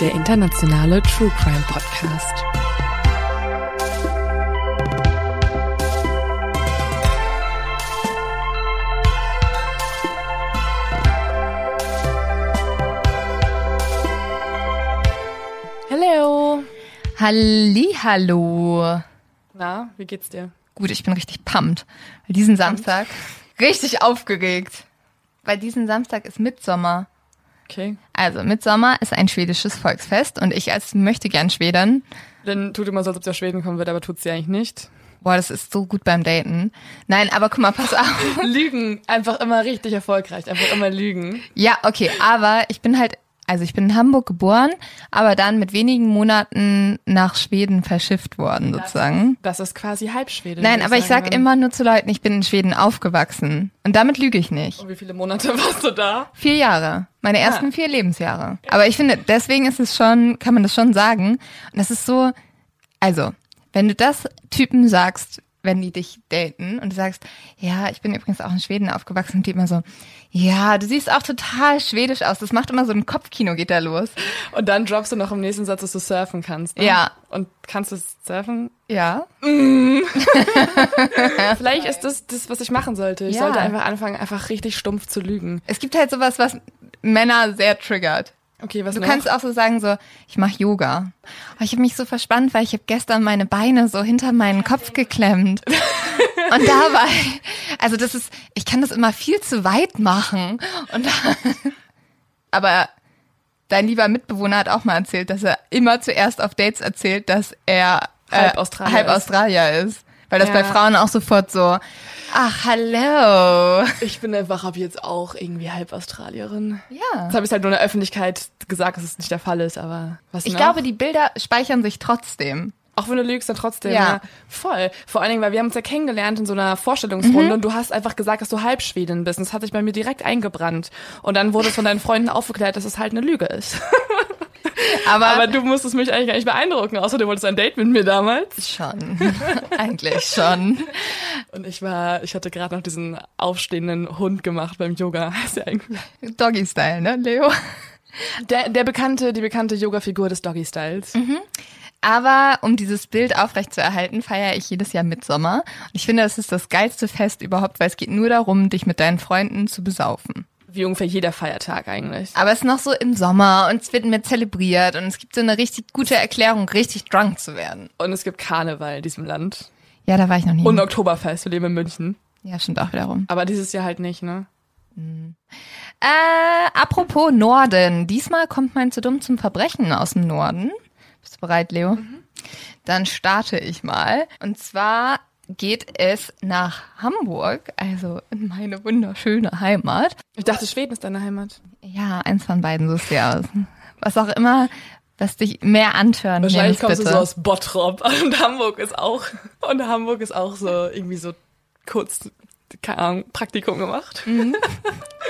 Der internationale True Crime Podcast. Hallo. Hallihallo. Na, wie geht's dir? Gut, ich bin richtig pumped. Weil diesen Samstag richtig aufgeregt. Weil diesen Samstag ist Mitsommer. Okay. Also Mitsommer ist ein schwedisches Volksfest und ich als möchte gern Schwedern. Dann tut immer so, als ob sie aus Schweden kommen wird, aber tut's sie eigentlich nicht. Boah, das ist so gut beim Daten. Nein, aber guck mal, pass auf. Lügen. Einfach immer richtig erfolgreich. Einfach immer lügen. Ja, okay, aber ich bin halt, also ich bin in Hamburg geboren, aber dann mit wenigen Monaten nach Schweden verschifft worden, sozusagen. Das ist quasi Halbschwede. Nein, aber ich sagen, sag ne? immer nur zu Leuten, ich bin in Schweden aufgewachsen. Und damit lüge ich nicht. Und wie viele Monate warst du da? Vier Jahre. Meine ersten Ah. vier Lebensjahre. Aber ich finde, deswegen ist es schon, kann man das schon sagen. Und das ist so, also, wenn du das Typen sagst, wenn die dich daten und du sagst, ja, ich bin übrigens auch in Schweden aufgewachsen und die immer so, ja, du siehst auch total schwedisch aus. Das macht immer so ein Kopfkino geht da los. Und dann droppst du noch im nächsten Satz, dass du surfen kannst. Ne? Ja. Und kannst du surfen? Ja. Vielleicht ist das das, was ich machen sollte. Ich Ja. sollte einfach anfangen, einfach richtig stumpf zu lügen. Es gibt halt sowas, was Männer sehr triggert. Okay, was Du noch? kannst auch so sagen, so, ich mache Yoga. Oh, ich habe mich so verspannt, weil ich habe gestern meine Beine so hinter meinen Kopf geklemmt. Und dabei, also das ist, ich kann das immer viel zu weit machen. Und aber dein lieber Mitbewohner hat auch mal erzählt, dass er immer zuerst auf Dates erzählt, dass er äh, Halb Australier halb ist. Australier ist. Weil das Ja. bei Frauen auch sofort so, ach, hallo. ich bin einfach ab jetzt auch irgendwie halb Australierin. Ja. Jetzt habe ich halt nur in der Öffentlichkeit gesagt, dass es nicht der Fall ist, aber was Ich noch? glaube, die Bilder speichern sich trotzdem. Auch wenn du lügst, dann trotzdem. Ja. Ja. Voll. Vor allen Dingen, weil wir haben uns ja kennengelernt in so einer Vorstellungsrunde Mhm. und du hast einfach gesagt, dass du Halbschwedin bist. Und das hat sich bei mir direkt eingebrannt. Und dann wurde es von deinen Freunden aufgeklärt, dass es halt eine Lüge ist. Aber, Aber du musstest mich eigentlich gar nicht beeindrucken, außer du wolltest ein Date mit mir damals. schon. Eigentlich schon. Und ich war, ich hatte gerade noch diesen aufstehenden Hund gemacht beim Yoga. Doggy-Style, ne, Leo? der, der bekannte, die bekannte Yoga-Figur des Doggy-Styles. Aber um dieses Bild aufrechtzuerhalten, feiere ich jedes Jahr Mitsommer. Und ich finde, das ist das geilste Fest überhaupt, weil es geht nur darum, dich mit deinen Freunden zu besaufen. Wie ungefähr jeder Feiertag eigentlich. Aber es ist noch so im Sommer und es wird mehr zelebriert und es gibt so eine richtig gute Erklärung, richtig drunk zu werden. Und es gibt Karneval in diesem Land. Ja, da war ich noch nie. Und Oktoberfest, wir leben in München. ja, stimmt auch wiederum. Aber dieses Jahr halt nicht, ne? Äh, apropos Norden. Diesmal kommt mein zu dumm zum Verbrechen aus dem Norden. Bist du bereit, Leo? Dann starte ich mal. Und zwar geht es nach Hamburg, also in meine wunderschöne Heimat. Ich dachte, Schweden ist deine Heimat. Ja, eins von beiden suchst du aus. Was auch immer, was dich mehr antören Wahrscheinlich nimmst, kommst bitte. du so aus Bottrop. Und Hamburg ist auch, und Hamburg ist auch so irgendwie so kurz, keine Ahnung, Praktikum gemacht.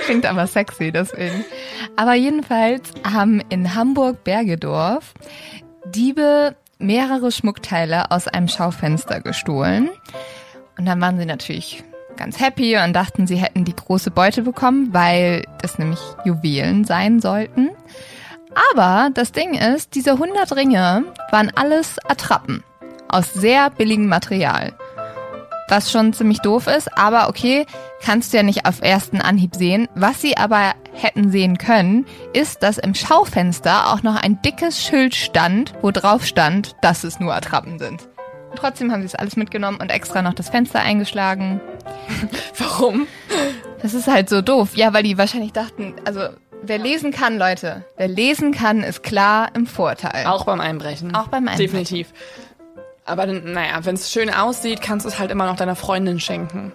Klingt aber sexy, deswegen. Aber jedenfalls haben in Hamburg-Bergedorf Diebe mehrere Schmuckteile aus einem Schaufenster gestohlen. Und dann waren sie natürlich ganz happy und dachten, sie hätten die große Beute bekommen, weil das nämlich Juwelen sein sollten. Aber das Ding ist, diese 100 Ringe waren alles Attrappen aus sehr billigem Material. Was schon ziemlich doof ist. Aber okay, kannst du ja nicht auf ersten Anhieb sehen. Was sie aber hätten sehen können, ist, dass im Schaufenster auch noch ein dickes Schild stand, wo drauf stand, dass es nur Attrappen sind. Und trotzdem haben sie es alles mitgenommen und extra noch das Fenster eingeschlagen. Warum? Das ist halt so doof. Ja, weil die wahrscheinlich dachten, also wer lesen kann, Leute, wer lesen kann, ist klar im Vorteil. Auch beim Einbrechen. Auch beim Einbrechen. Definitiv. Aber naja, wenn es schön aussieht, kannst du es halt immer noch deiner Freundin schenken.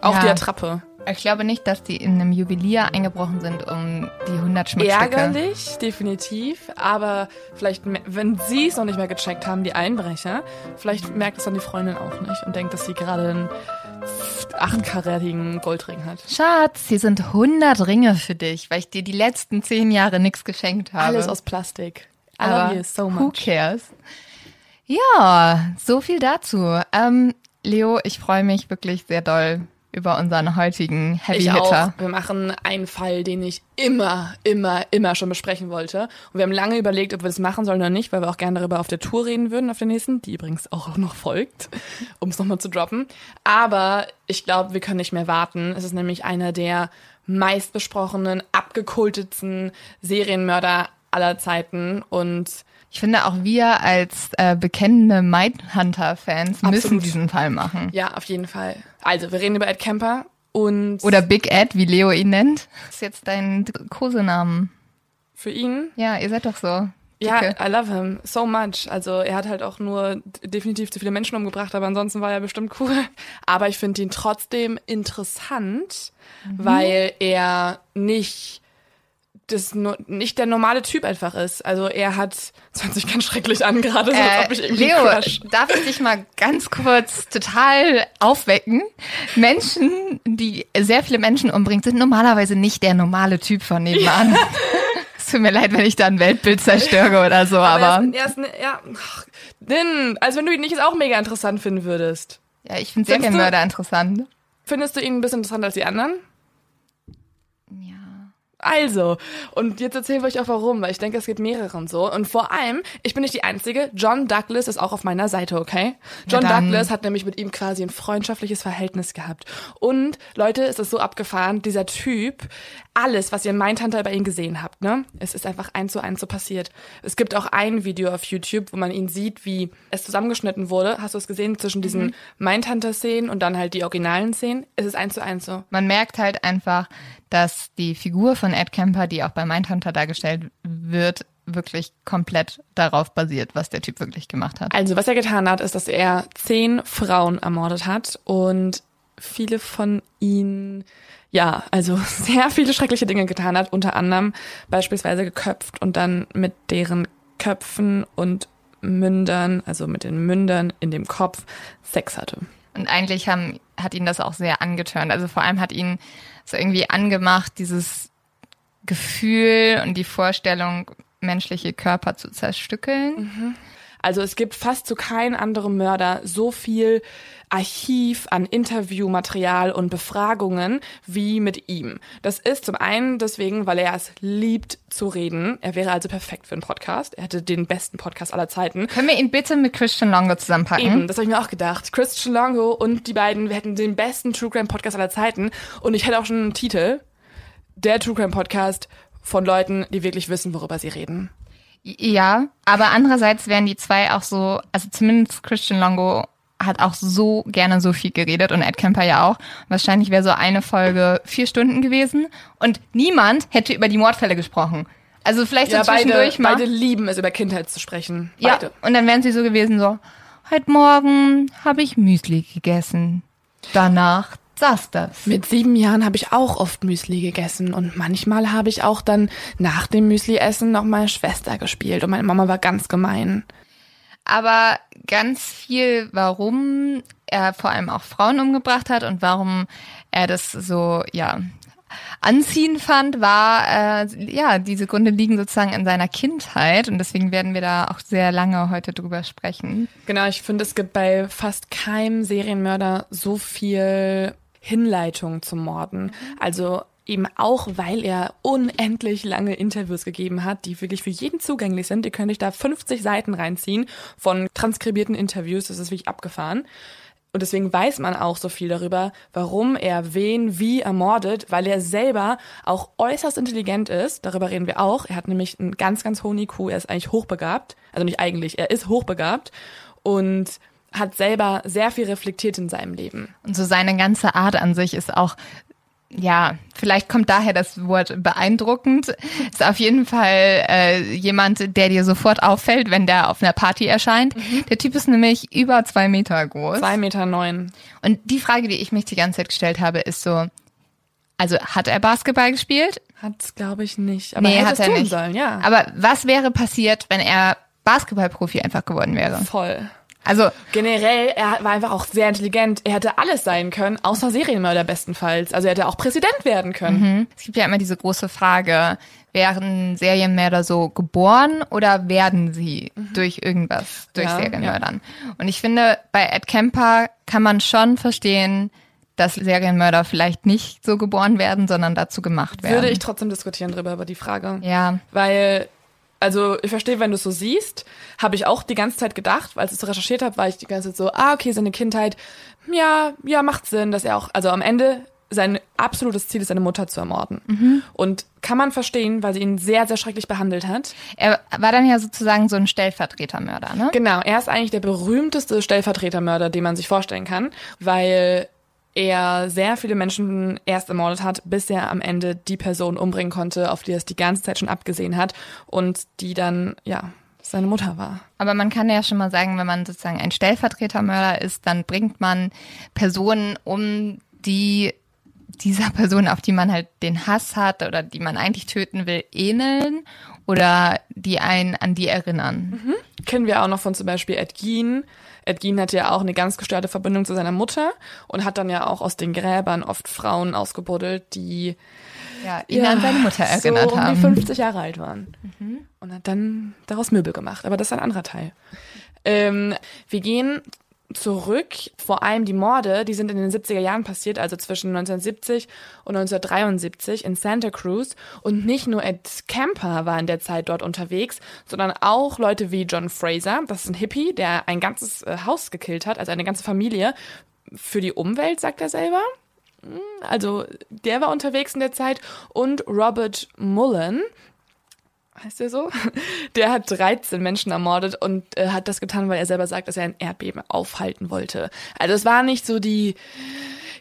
Auch Ja. die Attrappe. Ich glaube nicht, dass die in einem Juwelier eingebrochen sind, um die 100 Schmuckstücke. Ärgerlich, definitiv. Aber vielleicht, wenn sie es noch nicht mehr gecheckt haben, die Einbrecher, vielleicht merkt es dann die Freundin auch nicht und denkt, dass sie gerade einen achtkarätigen Goldring hat. Schatz, hier sind 100 Ringe für dich, weil ich dir die letzten 10 Jahre nichts geschenkt habe. Alles aus Plastik. I love you so who much. cares? Ja, so viel dazu. Ähm, Leo, ich freue mich wirklich sehr doll über unseren heutigen Heavy Ich Hitter. auch. Wir machen einen Fall, den ich immer, immer, immer schon besprechen wollte. Und wir haben lange überlegt, ob wir das machen sollen oder nicht, weil wir auch gerne darüber auf der Tour reden würden, auf der nächsten, die übrigens auch noch folgt, um es nochmal zu droppen. Aber ich glaube, wir können nicht mehr warten. Es ist nämlich einer der meistbesprochenen, abgekultetsten Serienmörder aller Zeiten und Ich finde auch wir als äh, bekennende Mindhunter-Fans müssen diesen Fall machen. ja, auf jeden Fall. Also, wir reden über Ed Kemper und Oder Big Ed, wie Leo ihn nennt. Das ist jetzt dein Kosenamen. für ihn Ja, ihr seid doch so. Ja. I love him so much. Also er hat halt auch nur definitiv zu viele Menschen umgebracht, aber ansonsten war er bestimmt cool. Aber ich finde ihn trotzdem interessant, weil er nicht das nicht der normale Typ einfach ist. Also er hat, das hört sich ganz schrecklich an gerade, so ob ich Äh, irgendwie Leo, darf ich dich mal ganz kurz total aufwecken? Menschen, die sehr viele Menschen umbringen, sind normalerweise nicht der normale Typ von nebenan. Es tut mir leid, wenn ich da ein Weltbild zerstöre oder so, aber, er ist, er ist, ja, ach, denn, als wenn du ihn nicht jetzt auch mega interessant finden würdest. ja, ich finde Findest du- Serienmörder interessant. Findest du ihn ein bisschen interessanter als die anderen? Also, und jetzt erzählen wir euch auch warum, weil ich denke, es geht mehreren so. Und vor allem, ich bin nicht die Einzige, John Douglas ist auch auf meiner Seite, okay? John Douglas hat nämlich mit ihm quasi ein freundschaftliches Verhältnis gehabt. Und, Leute, es ist so abgefahren, dieser Typ, alles, was ihr in Mindhunter bei ihm gesehen habt, ne? Es ist einfach eins zu eins so passiert. Es gibt auch ein Video auf YouTube, wo man ihn sieht, wie es zusammengeschnitten wurde. Hast du es gesehen? Zwischen diesen Mindhunter-Szenen und dann halt die originalen Szenen. Es ist eins zu eins so. Man merkt halt einfach, dass die Figur von Ed Kemper, die auch bei Mindhunter dargestellt wird, wirklich komplett darauf basiert, was der Typ wirklich gemacht hat. Also, was er getan hat, ist, dass er zehn Frauen ermordet hat und viele von ihnen, ja, also sehr viele schreckliche Dinge getan hat, unter anderem beispielsweise geköpft und dann mit deren Köpfen und Mündern, also mit den Mündern in dem Kopf, Sex hatte. Und eigentlich haben, hat ihn das auch sehr angetörnt. Also vor allem hat ihn so irgendwie angemacht, dieses Gefühl und die Vorstellung, menschliche Körper zu zerstückeln. Also es gibt fast zu keinem anderen Mörder so viel Archiv an Interviewmaterial und Befragungen wie mit ihm. Das ist zum einen deswegen, weil er es liebt zu reden. Er wäre also perfekt für einen Podcast. Er hätte den besten Podcast aller Zeiten. Können wir ihn bitte mit Christian Longo zusammenpacken? Eben, das habe ich mir auch gedacht. Christian Longo und die beiden, wir hätten den besten True Crime Podcast aller Zeiten. Und ich hätte auch schon einen Titel. Der True Crime Podcast von Leuten, die wirklich wissen, worüber sie reden. Ja, aber andererseits wären die zwei auch so, also zumindest Christian Longo hat auch so gerne so viel geredet und Ed Kemper ja auch. Wahrscheinlich wäre so eine Folge vier Stunden gewesen und niemand hätte über die Mordfälle gesprochen. Also vielleicht so Ja, beide, zwischendurch mal. beide lieben es, über Kindheit zu sprechen. ja, Beide. und dann wären sie so gewesen so, heute Morgen habe ich Müsli gegessen. Danach saß das. Mit sieben Jahren habe ich auch oft Müsli gegessen und manchmal habe ich auch dann nach dem Müsli-Essen noch meine Schwester gespielt und meine Mama war ganz gemein. aber ganz viel, warum er vor allem auch Frauen umgebracht hat und warum er das so, ja, anziehend fand, war, äh, ja, diese Gründe liegen sozusagen in seiner Kindheit und deswegen werden wir da auch sehr lange heute drüber sprechen. Genau, ich finde, es gibt bei fast keinem Serienmörder so viel Hinleitung zum Morden. Also eben auch, weil er unendlich lange Interviews gegeben hat, die wirklich für jeden zugänglich sind. Ihr könnt euch da 50 Seiten reinziehen von transkribierten Interviews. Das ist wirklich abgefahren. Und deswegen weiß man auch so viel darüber, warum er wen wie ermordet, weil er selber auch äußerst intelligent ist. Darüber reden wir auch. Er hat nämlich einen ganz, ganz hohen IQ. Er ist eigentlich hochbegabt. Also nicht eigentlich, er ist hochbegabt und hat selber sehr viel reflektiert in seinem Leben. Und so seine ganze Art an sich ist auch ja, vielleicht kommt daher das Wort beeindruckend. Ist auf jeden Fall äh, jemand, der dir sofort auffällt, wenn der auf einer Party erscheint. Mhm. Der Typ ist nämlich über zwei Meter groß. Zwei Meter neun. Und die Frage, die ich mich die ganze Zeit gestellt habe, ist so, also hat er Basketball gespielt? Hat glaube ich nicht. Aber nee, er hat er nicht. Sollen, ja. Aber was wäre passiert, wenn er Basketballprofi einfach geworden wäre? Voll. Also generell, er war einfach auch sehr intelligent. Er hätte alles sein können, außer Serienmörder bestenfalls. Also er hätte auch Präsident werden können. Mhm. Es gibt ja immer diese große Frage, werden Serienmörder so geboren oder werden sie mhm. durch irgendwas, durch ja, Serienmördern? Ja. Und ich finde, bei Ed Kemper kann man schon verstehen, dass Serienmörder vielleicht nicht so geboren werden, sondern dazu gemacht werden. Würde ich trotzdem diskutieren drüber, über die Frage. Ja. Weil also ich verstehe, wenn du es so siehst, habe ich auch die ganze Zeit gedacht, als ich so recherchiert habe, war ich die ganze Zeit so, ah, okay, seine Kindheit, ja, ja, macht Sinn, dass er auch, also am Ende sein absolutes Ziel ist, seine Mutter zu ermorden. Mhm. Und kann man verstehen, weil sie ihn sehr, sehr schrecklich behandelt hat. Er war dann ja sozusagen so ein Stellvertretermörder, ne? Genau, er ist eigentlich der berühmteste Stellvertretermörder, den man sich vorstellen kann, weil er sehr viele Menschen erst ermordet hat, bis er am Ende die Person umbringen konnte, auf die er es die ganze Zeit schon abgesehen hat und die dann, ja, seine Mutter war. Aber man kann ja schon mal sagen, wenn man sozusagen ein Stellvertretermörder ist, dann bringt man Personen um, die dieser Person, auf die man halt den Hass hat oder die man eigentlich töten will, ähneln oder die einen an die erinnern. Mhm. Kennen wir auch noch von zum Beispiel Ed Gein. Ed Gein hatte ja auch eine ganz gestörte Verbindung zu seiner Mutter und hat dann ja auch aus den Gräbern oft Frauen ausgebuddelt, die ja, ihn ja, an seine Mutter erinnert so um haben. die 50 Jahre alt waren. Mhm. Und hat dann daraus Möbel gemacht. Aber das ist ein anderer Teil. Ähm, wir gehen zurück. Vor allem die Morde, die sind in den 70er Jahren passiert, also zwischen 1970 und 1973 in Santa Cruz. Und nicht nur Ed Camper war in der Zeit dort unterwegs, sondern auch Leute wie John Fraser. Das ist ein Hippie, der ein ganzes äh, Haus gekillt hat, also eine ganze Familie. Für die Umwelt, sagt er selber. Hm, also der war unterwegs in der Zeit. Und Robert Mullen, heißt er so? Der hat 13 Menschen ermordet und äh, hat das getan, weil er selber sagt, dass er ein Erdbeben aufhalten wollte. Also es war nicht so die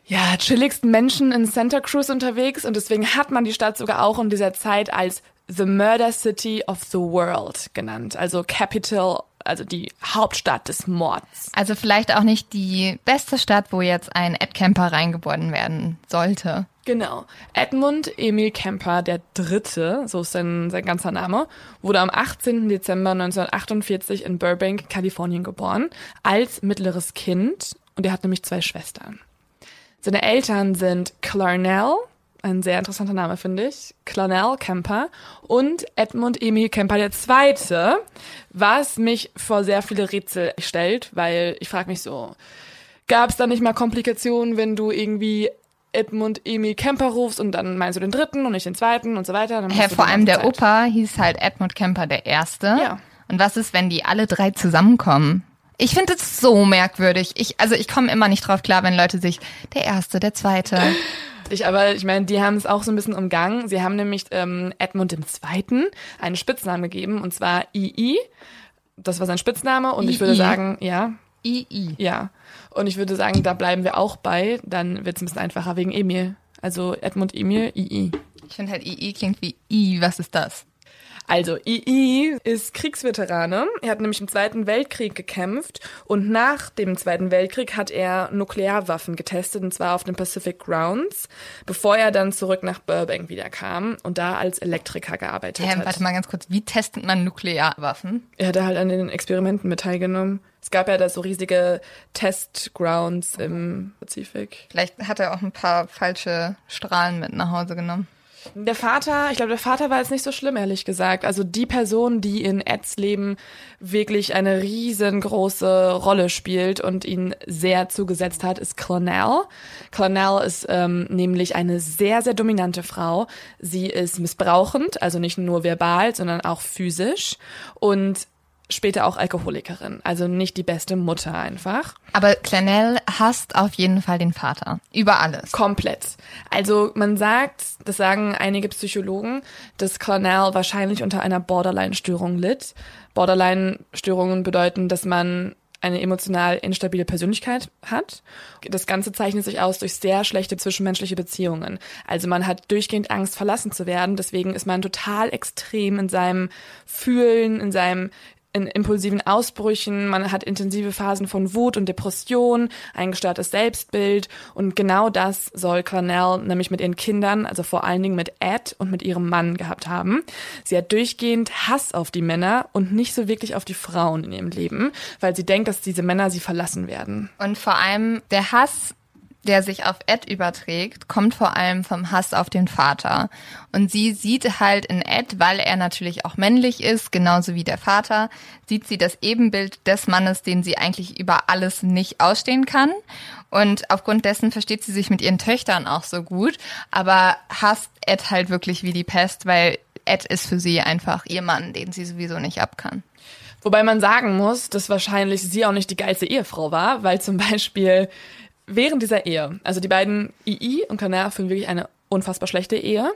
ja, chilligsten Menschen in Santa Cruz unterwegs und deswegen hat man die Stadt sogar auch in dieser Zeit als The Murder City of the World genannt, also Capital also die Hauptstadt des Mords. Also vielleicht auch nicht die beste Stadt, wo jetzt ein Ed Kemper reingeboren werden sollte. Genau. Edmund Emil Kemper der Dritte, so ist sein, sein ganzer Name, wurde am 18. Dezember 1948 in Burbank, Kalifornien geboren, als mittleres Kind und er hat nämlich zwei Schwestern. Seine Eltern sind Clarnell, ein sehr interessanter Name, finde ich. Clarnell Kemper und Edmund Emil Kemper der Zweite, was mich vor sehr viele Rätsel stellt, weil ich frage mich so, gab es da nicht mal Komplikationen, wenn du irgendwie Edmund Emil Kemper rufst und dann meinst du den dritten und nicht den zweiten und so weiter. Hä, vor allem der Opa hieß halt Edmund Kemper der Erste. Ja. Und was ist, wenn die alle drei zusammenkommen? Ich finde es so merkwürdig. Ich, also ich komme immer nicht drauf klar, wenn Leute sich der Erste, der Zweite. Ich, aber ich meine, die haben es auch so ein bisschen umgangen. Sie haben nämlich ähm, Edmund II. einen Spitznamen gegeben, und zwar II. Das war sein Spitzname und I, ich würde sagen, ja. II. Ja. Und ich würde sagen, da bleiben wir auch bei. Dann wird es ein bisschen einfacher wegen Emil. Also Edmund Emil, II. Ich finde halt II klingt wie I. Was ist das? Also, II ist Kriegsveterane. Er hat nämlich im Zweiten Weltkrieg gekämpft und nach dem Zweiten Weltkrieg hat er Nuklearwaffen getestet und zwar auf den Pacific Grounds, bevor er dann zurück nach Burbank wieder kam und da als Elektriker gearbeitet Hä, hat. Warte mal ganz kurz, wie testet man Nuklearwaffen? Er hat halt an den Experimenten mit teilgenommen. Es gab ja da so riesige Testgrounds im Pazifik. Vielleicht hat er auch ein paar falsche Strahlen mit nach Hause genommen. Der Vater, ich glaube, der Vater war jetzt nicht so schlimm, ehrlich gesagt. Also die Person, die in Eds Leben wirklich eine riesengroße Rolle spielt und ihn sehr zugesetzt hat, ist Clonel. Clonel ist ähm, nämlich eine sehr, sehr dominante Frau. Sie ist missbrauchend, also nicht nur verbal, sondern auch physisch. Und später auch Alkoholikerin. Also nicht die beste Mutter einfach. Aber Clanell hasst auf jeden Fall den Vater. Über alles. Komplett. Also man sagt, das sagen einige Psychologen, dass Clanell wahrscheinlich unter einer Borderline-Störung litt. Borderline-Störungen bedeuten, dass man eine emotional instabile Persönlichkeit hat. Das Ganze zeichnet sich aus durch sehr schlechte zwischenmenschliche Beziehungen. Also man hat durchgehend Angst, verlassen zu werden. Deswegen ist man total extrem in seinem Fühlen, in seinem in impulsiven Ausbrüchen, man hat intensive Phasen von Wut und Depression, ein gestörtes Selbstbild und genau das soll Cornell nämlich mit ihren Kindern, also vor allen Dingen mit Ed und mit ihrem Mann gehabt haben. Sie hat durchgehend Hass auf die Männer und nicht so wirklich auf die Frauen in ihrem Leben, weil sie denkt, dass diese Männer sie verlassen werden. Und vor allem der Hass der sich auf Ed überträgt, kommt vor allem vom Hass auf den Vater. Und sie sieht halt in Ed, weil er natürlich auch männlich ist, genauso wie der Vater, sieht sie das Ebenbild des Mannes, den sie eigentlich über alles nicht ausstehen kann. Und aufgrund dessen versteht sie sich mit ihren Töchtern auch so gut, aber hasst Ed halt wirklich wie die Pest, weil Ed ist für sie einfach ihr Mann, den sie sowieso nicht ab kann. Wobei man sagen muss, dass wahrscheinlich sie auch nicht die geilste Ehefrau war, weil zum Beispiel während dieser Ehe, also die beiden II und Connor führen wirklich eine unfassbar schlechte Ehe.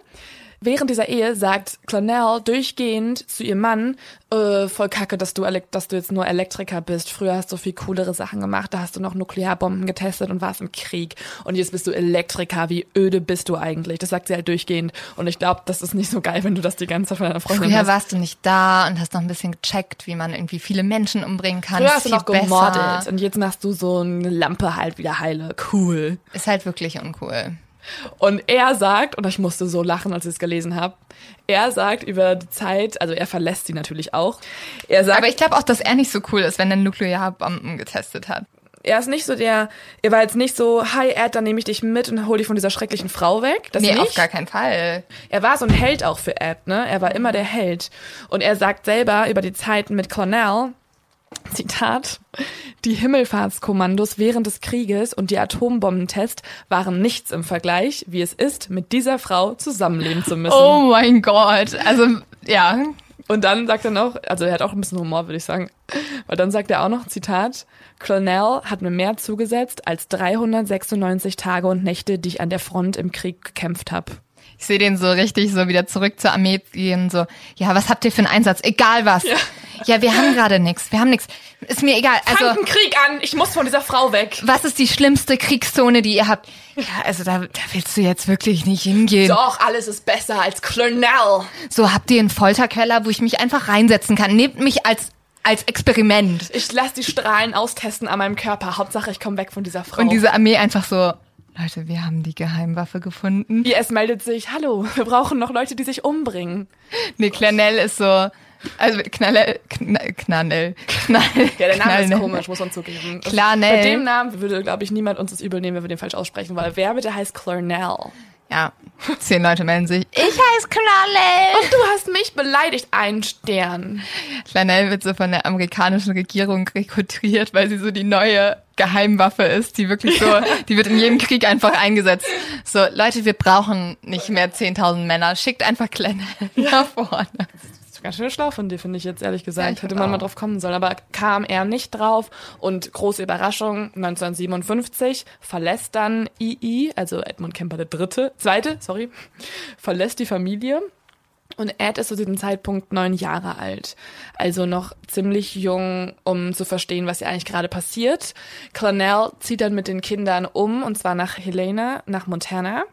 Während dieser Ehe sagt Clonel durchgehend zu ihrem Mann, äh, voll kacke, dass du, dass du jetzt nur Elektriker bist. Früher hast du viel coolere Sachen gemacht, da hast du noch Nuklearbomben getestet und warst im Krieg. Und jetzt bist du Elektriker, wie öde bist du eigentlich? Das sagt sie halt durchgehend. Und ich glaube, das ist nicht so geil, wenn du das die ganze Zeit von deiner Freundin Früher hast. warst du nicht da und hast noch ein bisschen gecheckt, wie man irgendwie viele Menschen umbringen kann. Früher hast du noch gemordet besser. und jetzt machst du so eine Lampe halt wieder heile. Cool. Ist halt wirklich uncool. Und er sagt, und ich musste so lachen, als ich es gelesen habe, er sagt über die Zeit, also er verlässt sie natürlich auch. Er sagt, Aber ich glaube auch, dass er nicht so cool ist, wenn er Nuklearbomben getestet hat. er ist nicht so der, er war jetzt nicht so, hi Ed, dann nehme ich dich mit und hol dich von dieser schrecklichen Frau weg. Das nee, nicht. auf gar keinen Fall. Er war so ein Held auch für Ed, ne? Er war immer der Held. Und er sagt selber über die Zeiten mit Cornell, Zitat, die Himmelfahrtskommandos während des Krieges und die Atombombentests waren nichts im Vergleich, wie es ist, mit dieser Frau zusammenleben zu müssen. Oh mein Gott. Also, ja. Und dann sagt er noch, also er hat auch ein bisschen Humor, würde ich sagen, weil dann sagt er auch noch, Zitat, Colonel hat mir mehr zugesetzt als 396 Tage und Nächte, die ich an der Front im Krieg gekämpft habe. Ich sehe den so richtig so wieder zurück zur Armee gehen, so, ja, was habt ihr für einen Einsatz? Egal was. Ja, wir haben gerade nichts. Wir haben nichts. Ist mir egal. Also, Fangt einen Krieg an! Ich muss von dieser Frau weg! was ist die schlimmste Kriegszone, die ihr habt? Ja, also da, da willst du jetzt wirklich nicht hingehen. Doch, alles ist besser als Colonel! So habt ihr einen Folterkeller, wo ich mich einfach reinsetzen kann. Nehmt mich als als Experiment. Ich lasse die Strahlen austesten an meinem Körper. Hauptsache, ich komme weg von dieser Frau. Und diese Armee einfach so, Leute, wir haben die Geheimwaffe gefunden. IS meldet sich, hallo, wir brauchen noch Leute, die sich umbringen. Nee, Clanell ist so, also Knallel, Kn- Knallel, Knall, Ja, der Name ist komisch, muss man zugeben. Clarnell. Bei dem Namen würde, glaube ich, niemand uns das übel nehmen, wenn wir den falsch aussprechen, weil wer bitte heißt Clarnell? Ja, zehn Leute melden sich. Ich heiße Knallel. Und du hast mich beleidigt, ein Stern. Clanel wird so von der amerikanischen Regierung rekrutiert, weil sie so die neue Geheimwaffe ist, die wirklich so, die wird in jedem Krieg einfach eingesetzt. So, Leute, wir brauchen nicht mehr 10.000 Männer. Schickt einfach Clanel nach vorne. Ganz schön schlau von dir, finde ich jetzt ehrlich Ja, gesagt. ich Hätte man mal auch. drauf kommen sollen, aber kam er nicht drauf. Und große Überraschung, 1957 verlässt dann II, also Edmund Kemper der Dritte, Zweite, sorry, verlässt die Familie. Und Ed ist zu diesem Zeitpunkt neun Jahre alt. Also noch ziemlich jung, um zu verstehen, was hier eigentlich gerade passiert. Clonel zieht dann mit den Kindern um, und zwar nach Helena, nach Montana.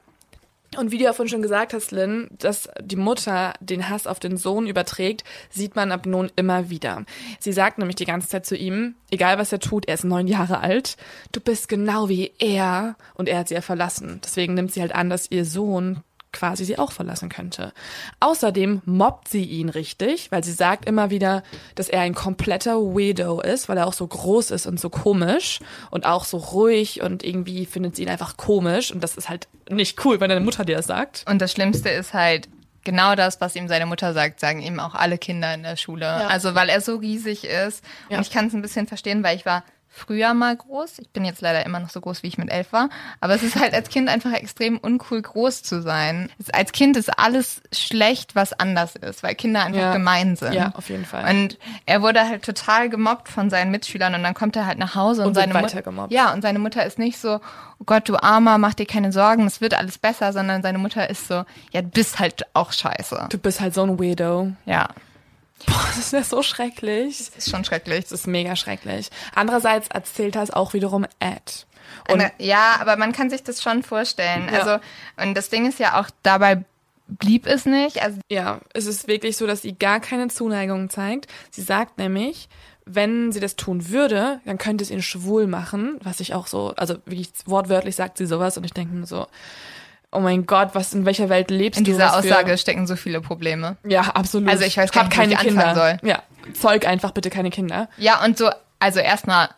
Und wie du ja vorhin schon gesagt hast, Lynn, dass die Mutter den Hass auf den Sohn überträgt, sieht man ab nun immer wieder. Sie sagt nämlich die ganze Zeit zu ihm, egal was er tut, er ist neun Jahre alt, du bist genau wie er und er hat sie ja verlassen. Deswegen nimmt sie halt an, dass ihr Sohn quasi sie auch verlassen könnte. Außerdem mobbt sie ihn richtig, weil sie sagt immer wieder, dass er ein kompletter Weirdo ist, weil er auch so groß ist und so komisch und auch so ruhig und irgendwie findet sie ihn einfach komisch und das ist halt nicht cool, wenn deine Mutter dir das sagt. Und das Schlimmste ist halt, genau das, was ihm seine Mutter sagt, sagen ihm auch alle Kinder in der Schule. Also, weil er so riesig ist. Ja. Und ich kann es ein bisschen verstehen, weil ich war früher mal groß. Ich bin jetzt leider immer noch so groß, wie ich mit elf war. Aber es ist halt als Kind einfach extrem uncool, groß zu sein. Es, als Kind ist alles schlecht, was anders ist, weil Kinder einfach Ja. gemein sind. Ja, auf jeden Fall. Und er wurde halt total gemobbt von seinen Mitschülern und dann kommt er halt nach Hause und, Und seine Mutter gemobbt. Ja, und seine Mutter ist nicht so, oh Gott, du Armer, mach dir keine Sorgen, es wird alles besser, sondern seine Mutter ist so, ja, du bist halt auch scheiße. du bist halt so ein Weirdo. Ja, Boah, das ist ja so schrecklich. ist schon schrecklich. Das ist mega schrecklich. Andererseits erzählt das auch wiederum Ed. Und Eine, ja, aber man kann sich das schon vorstellen. Ja. Also, und das Ding ist ja auch, dabei blieb es nicht. Also, ja, es ist wirklich so, dass sie gar keine Zuneigung zeigt. Sie sagt nämlich, wenn sie das tun würde, dann könnte es ihn schwul machen, was ich auch so, also wirklich wortwörtlich sagt sie sowas und ich denke mir so, oh mein Gott, was in welcher Welt lebst in du? dieser was für- Aussage stecken so viele Probleme. Ja, absolut. Also ich weiß gar nicht, keine ich Kinder. anfangen soll. Ja, zeug einfach bitte keine Kinder. Ja, und so, also erstmal,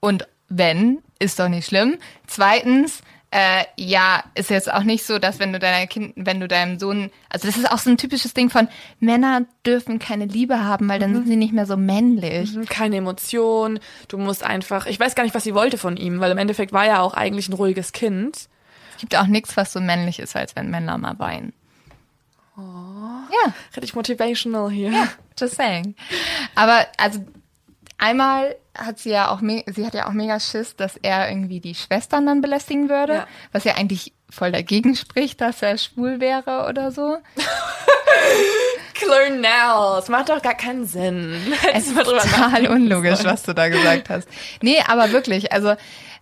und wenn, ist doch nicht schlimm. Zweitens, äh, ja, ist jetzt auch nicht so, dass wenn du deiner Kind, wenn du deinem Sohn, also das ist auch so ein typisches Ding von Männer dürfen keine Liebe haben, weil dann sind sie nicht mehr so männlich. Mhm, Keine Emotion. Du musst einfach, ich weiß gar nicht, was sie wollte von ihm, weil im Endeffekt war er auch eigentlich ein ruhiges Kind. Es gibt auch nichts, was so männlich ist, als wenn Männer mal weinen. Ja, Richtig motivational hier. just saying. Aber also einmal hat sie ja auch, sie hat ja auch mega Schiss, dass er irgendwie die Schwestern dann belästigen würde, Ja. was ja eigentlich voll dagegen spricht, dass er schwul wäre oder so. Clarnell, es macht doch gar keinen Sinn. Es ist total unlogisch, was du da gesagt hast. Nee, aber wirklich, also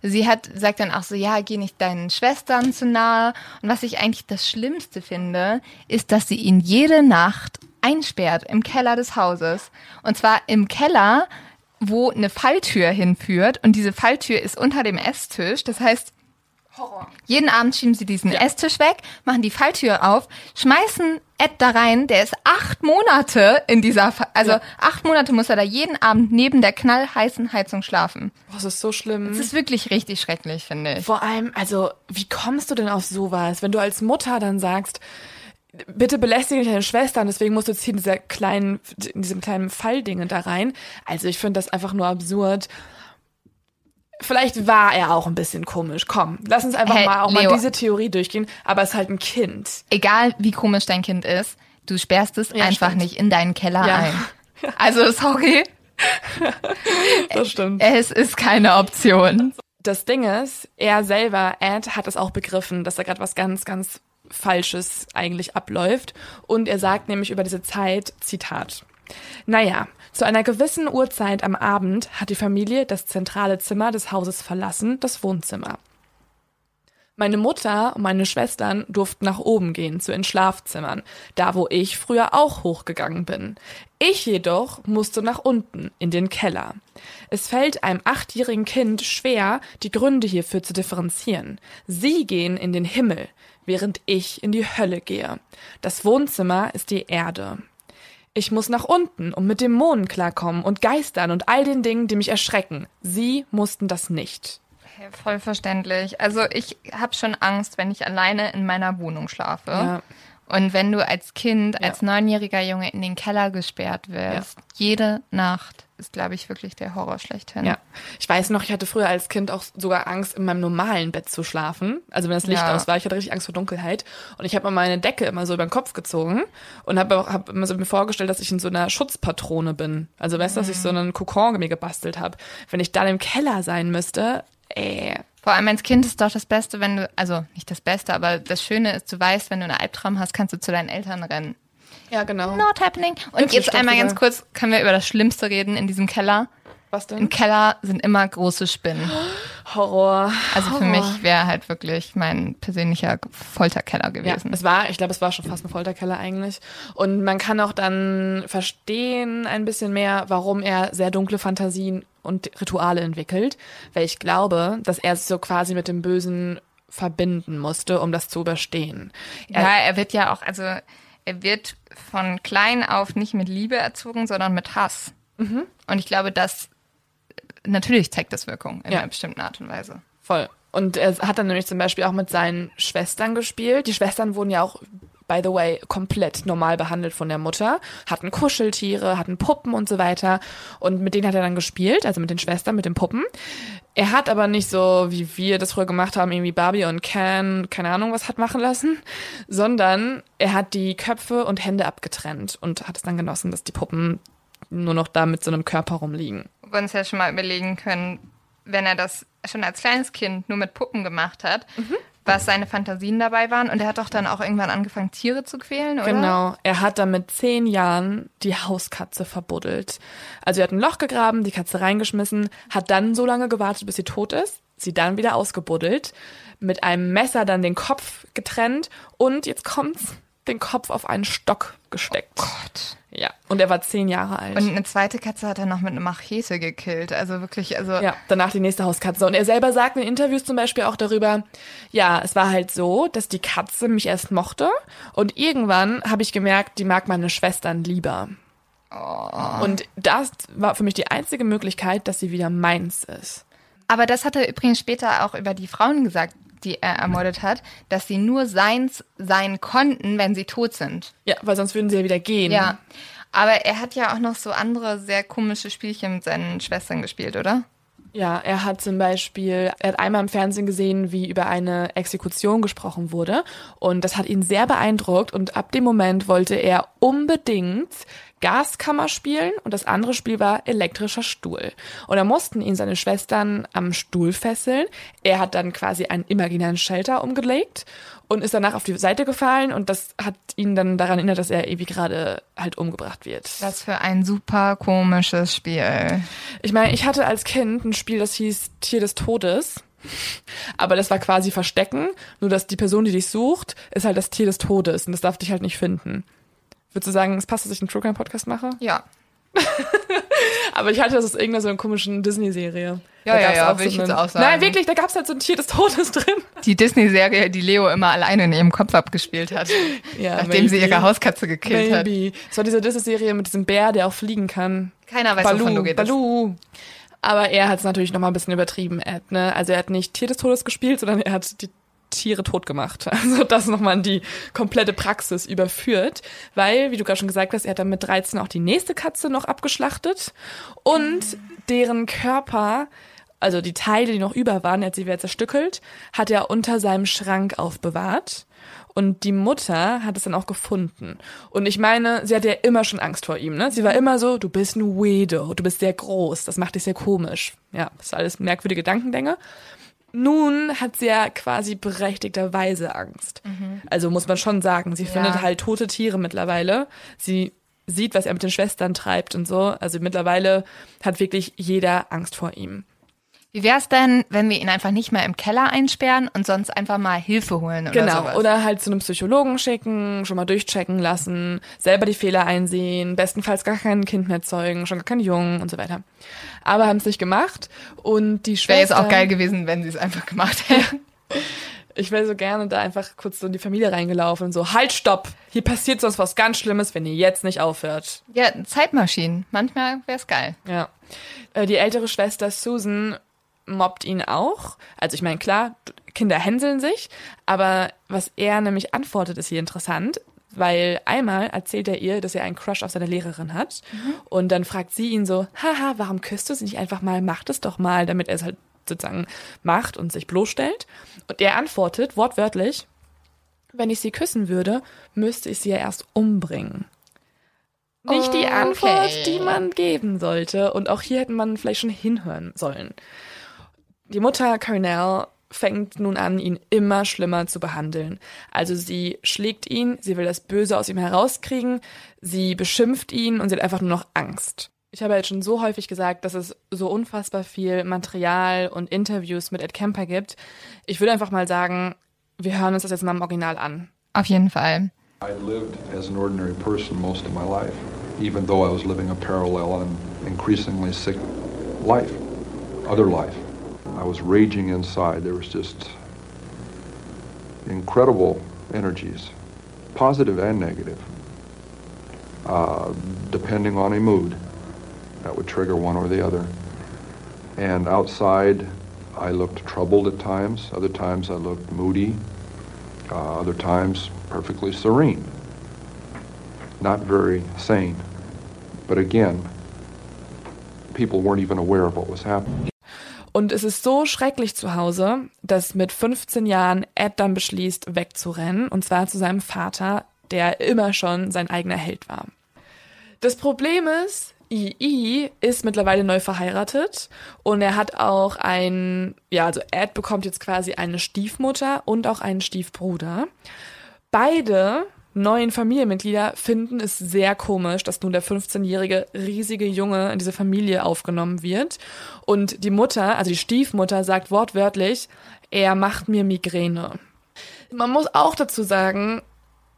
sie hat, sagt dann auch so, ja, geh nicht deinen Schwestern zu nahe. Und was ich eigentlich das Schlimmste finde, ist, dass sie ihn jede Nacht einsperrt im Keller des Hauses. Und zwar im Keller, wo eine Falltür hinführt. Und diese Falltür ist unter dem Esstisch. Das heißt, Horror. jeden Abend schieben sie diesen Esstisch weg, machen die Falltür auf, schmeißen Ed da rein. Der ist acht Monate in dieser, Fa also Ja. acht Monate muss er da jeden Abend neben der knallheißen Heizung schlafen. Boah, das ist so schlimm. Das ist wirklich richtig schrecklich, finde ich. Vor allem, also, wie kommst du denn auf sowas, wenn du als Mutter dann sagst, bitte belästige nicht deine Schwester und deswegen musst du jetzt hier in dieser kleinen, in diesem kleinen Falldinge da rein. Also ich finde das einfach nur absurd. Vielleicht war er auch ein bisschen komisch. Komm, lass uns einfach Hey, mal auch Leo. mal diese Theorie durchgehen. Aber es ist halt ein Kind. Egal wie komisch dein Kind ist, du sperrst es Ja, einfach stimmt. nicht in deinen Keller Ja. ein. Also sorry, Das stimmt. es ist keine Option. Das Ding ist, er selber, Ed, hat es auch begriffen, dass da gerade was ganz, ganz Falsches eigentlich abläuft. Und er sagt nämlich über diese Zeit, Zitat, naja, zu einer gewissen Uhrzeit am Abend hat die Familie das zentrale Zimmer des Hauses verlassen, das Wohnzimmer. Meine Mutter und meine Schwestern durften nach oben gehen, zu den Schlafzimmern, da wo ich früher auch hochgegangen bin. Ich jedoch musste nach unten, in den Keller. Es fällt einem achtjährigen Kind schwer, die Gründe hierfür zu differenzieren. Sie gehen in den Himmel, während ich in die Hölle gehe. Das Wohnzimmer ist die Erde. Ich muss nach unten, um mit Dämonen klarkommen und Geistern und all den Dingen, die mich erschrecken. Sie mussten das nicht. Ja, voll verständlich. Also ich habe schon Angst, wenn ich alleine in meiner Wohnung schlafe. Ja. Und wenn du als Kind, als Ja. neunjähriger Junge in den Keller gesperrt wirst, jede Nacht ist, glaube ich, wirklich der Horror schlechthin. Ja. Ich weiß noch, ich hatte früher als Kind auch sogar Angst, in meinem normalen Bett zu schlafen. Also wenn das Licht Ja. aus war. Ich hatte richtig Angst vor Dunkelheit. Und ich habe mir meine Decke immer so über den Kopf gezogen und habe auch hab immer so mir vorgestellt, dass ich in so einer Schutzpatrone bin. Also weißt du, dass ich so einen Kokon mir gebastelt habe. Wenn ich dann im Keller sein müsste, ey. Vor allem als Kind ist doch das Beste, wenn du, also nicht das Beste, aber das Schöne ist, du weißt, wenn du einen Albtraum hast, kannst du zu deinen Eltern rennen. Ja, genau. Not happening. Und Wirklich, jetzt einmal ganz kurz, können wir über das Schlimmste reden in diesem Keller. Was Im denn? Keller sind immer große Spinnen. Horror. Also für Horror. mich wäre halt wirklich mein persönlicher Folterkeller Ja, gewesen. es war, ich glaube, es war schon fast ein Folterkeller eigentlich. Und man kann auch dann verstehen ein bisschen mehr, warum er sehr dunkle Fantasien und Rituale entwickelt. Weil ich glaube, dass er sich so quasi mit dem Bösen verbinden musste, um das zu überstehen. Er, Ja, er wird ja auch, also er wird von klein auf nicht mit Liebe erzogen, sondern mit Hass. Mhm. Und ich glaube, das natürlich zeigt das Wirkung in Ja. einer bestimmten Art und Weise. Voll. Und er hat dann nämlich zum Beispiel auch mit seinen Schwestern gespielt. Die Schwestern wurden ja auch by the way, komplett normal behandelt von der Mutter, hatten Kuscheltiere, hatten Puppen und so weiter. Und mit denen hat er dann gespielt, also mit den Schwestern, mit den Puppen. Er hat aber nicht so, wie wir das früher gemacht haben, irgendwie Barbie und Ken, keine Ahnung, was hat machen lassen, sondern er hat die Köpfe und Hände abgetrennt und hat es dann genossen, dass die Puppen nur noch da mit so einem Körper rumliegen. Wir uns ja schon mal überlegen können, wenn er das schon als kleines Kind nur mit Puppen gemacht hat, mhm. Was seine Fantasien dabei waren. Und er hat doch dann auch irgendwann angefangen, Tiere zu quälen, oder? Genau. Er hat dann mit zehn Jahren die Hauskatze verbuddelt. Also er hat ein Loch gegraben, die Katze reingeschmissen, hat dann so lange gewartet, bis sie tot ist, sie dann wieder ausgebuddelt, mit einem Messer dann den Kopf getrennt und jetzt kommt's, den Kopf auf einen Stock gesteckt. Oh Gott. Ja, und er war zehn Jahre alt. Und eine zweite Katze hat er noch mit einer Machete gekillt. Also wirklich, also. Ja, danach die nächste Hauskatze. Und er selber sagt in Interviews zum Beispiel auch darüber, ja, es war halt so, dass die Katze mich erst mochte. Und irgendwann habe ich gemerkt, die mag meine Schwestern lieber. Oh. Und das war für mich die einzige Möglichkeit, dass sie wieder meins ist. Aber das hat er übrigens später auch über die Frauen gesagt, die er ermordet hat, dass sie nur seins sein konnten, wenn sie tot sind. Ja, weil sonst würden sie ja wieder gehen. Ja. Aber er hat ja auch noch so andere sehr komische Spielchen mit seinen Schwestern gespielt, oder? Ja, er hat zum Beispiel, er hat einmal im Fernsehen gesehen, wie über eine Exekution gesprochen wurde. Und das hat ihn sehr beeindruckt. Und ab dem Moment wollte er unbedingt Gaskammer spielen und das andere Spiel war elektrischer Stuhl. Und da mussten ihn seine Schwestern am Stuhl fesseln. Er hat dann quasi einen imaginären Schalter umgelegt und ist danach auf die Seite gefallen und das hat ihn dann daran erinnert, dass er irgendwie gerade halt umgebracht wird. Was für ein super komisches Spiel. Ich meine, ich hatte als Kind ein Spiel, das hieß Tier des Todes. Aber das war quasi Verstecken, nur dass die Person, die dich sucht, ist halt das Tier des Todes und das darf dich halt nicht finden. Würdest du sagen, es passt, dass ich einen True Crime Podcast mache? Ja. Aber ich hatte das aus irgendeiner so einer komischen Disney-Serie. Ja, da ja, ja, auch will so ich jetzt einen- auch sagen. Nein, wirklich, da gab es halt so ein Tier des Todes drin. Die Disney-Serie, die Leo immer alleine in ihrem Kopf abgespielt hat. Ja, nachdem sie maybe. ihre Hauskatze gekillt hat. Maybe. Es war diese Disney-Serie mit diesem Bär, der auch fliegen kann. Keiner weiß, Baloo, wovon du redest. Baloo. Aber er hat es natürlich noch mal ein bisschen übertrieben, Ed, ne? Also er hat nicht Tier des Todes gespielt, sondern er hat die Tiere tot gemacht. Also das noch mal in die komplette Praxis überführt, weil, wie du gerade schon gesagt hast, er hat dann mit 13 auch die nächste Katze noch abgeschlachtet und deren Körper, also die Teile, die noch über waren, er hat sie wieder zerstückelt, hat er unter seinem Schrank aufbewahrt. Und die Mutter hat es dann auch gefunden. Und ich meine, sie hatte ja immer schon Angst vor ihm, ne? Sie war immer so, du bist ein Weirdo, du bist sehr groß, das macht dich sehr komisch. Ja, das ist alles merkwürdige Gedankengänge. Nun hat sie ja quasi berechtigterweise Angst. Also muss man schon sagen, sie findet halt tote Tiere mittlerweile. Sie sieht, was er mit den Schwestern treibt und so. Also mittlerweile hat wirklich jeder Angst vor ihm. Wie wär's denn, wenn wir ihn einfach nicht mehr im Keller einsperren und sonst einfach mal Hilfe holen oder Genau, sowas? oder halt zu einem Psychologen schicken, schon mal durchchecken lassen, selber die Fehler einsehen, bestenfalls gar kein Kind mehr zeugen, schon gar keinen Jungen und so weiter. Aber haben es nicht gemacht und die Wäre Schwester... jetzt auch geil gewesen, wenn sie es einfach gemacht hätten. Ich wäre so gerne da einfach kurz so in die Familie reingelaufen und so, halt, stopp, hier passiert sonst was ganz Schlimmes, wenn ihr jetzt nicht aufhört. Ja, Zeitmaschinen. Manchmal wär's geil. Ja. Äh, Die ältere Schwester Susan mobbt ihn auch. Also ich meine, klar, Kinder hänseln sich, aber was er nämlich antwortet, ist hier interessant. Weil einmal erzählt er ihr, dass er einen Crush auf seine Lehrerin hat. Und dann fragt sie ihn so, haha, warum küsst du sie nicht einfach mal? Mach das doch mal, damit er es halt sozusagen macht und sich bloßstellt. Und er antwortet wortwörtlich, wenn ich sie küssen würde, müsste ich sie ja erst umbringen. Nicht die Okay. Antwort, die man geben sollte. Und auch hier hätte man vielleicht schon hinhören sollen. Die Mutter Cornell fängt nun an, ihn immer schlimmer zu behandeln. Also sie schlägt ihn, sie will das Böse aus ihm herauskriegen, sie beschimpft ihn und sie hat einfach nur noch Angst. Ich habe jetzt schon so häufig gesagt, dass es so unfassbar viel Material und Interviews mit Ed Kemper gibt. Ich würde einfach mal sagen, wir hören uns das jetzt mal im Original an. Auf jeden Fall. I lived as an ordinary person most of my life, even though I was living a parallel and increasingly sick life, other life. I was raging inside. There was just incredible energies, positive and negative, uh, depending on a mood that would trigger one or the other. And outside, I looked troubled at times. Other times, I looked moody. Uh, other times, perfectly serene, not very sane. But again, people weren't even aware of what was happening. Und es ist so schrecklich zu Hause, dass mit 15 Jahren Ed dann beschließt, wegzurennen, und zwar zu seinem Vater, der immer schon sein eigener Held war. Das Problem ist, II ist mittlerweile neu verheiratet und er hat auch ein, ja, also Ed bekommt jetzt quasi eine Stiefmutter und auch einen Stiefbruder. Beide neuen Familienmitglieder finden es sehr komisch, dass nun der 15-jährige riesige Junge in diese Familie aufgenommen wird. Und die Mutter, also die Stiefmutter, sagt wortwörtlich, er macht mir Migräne. Man muss auch dazu sagen,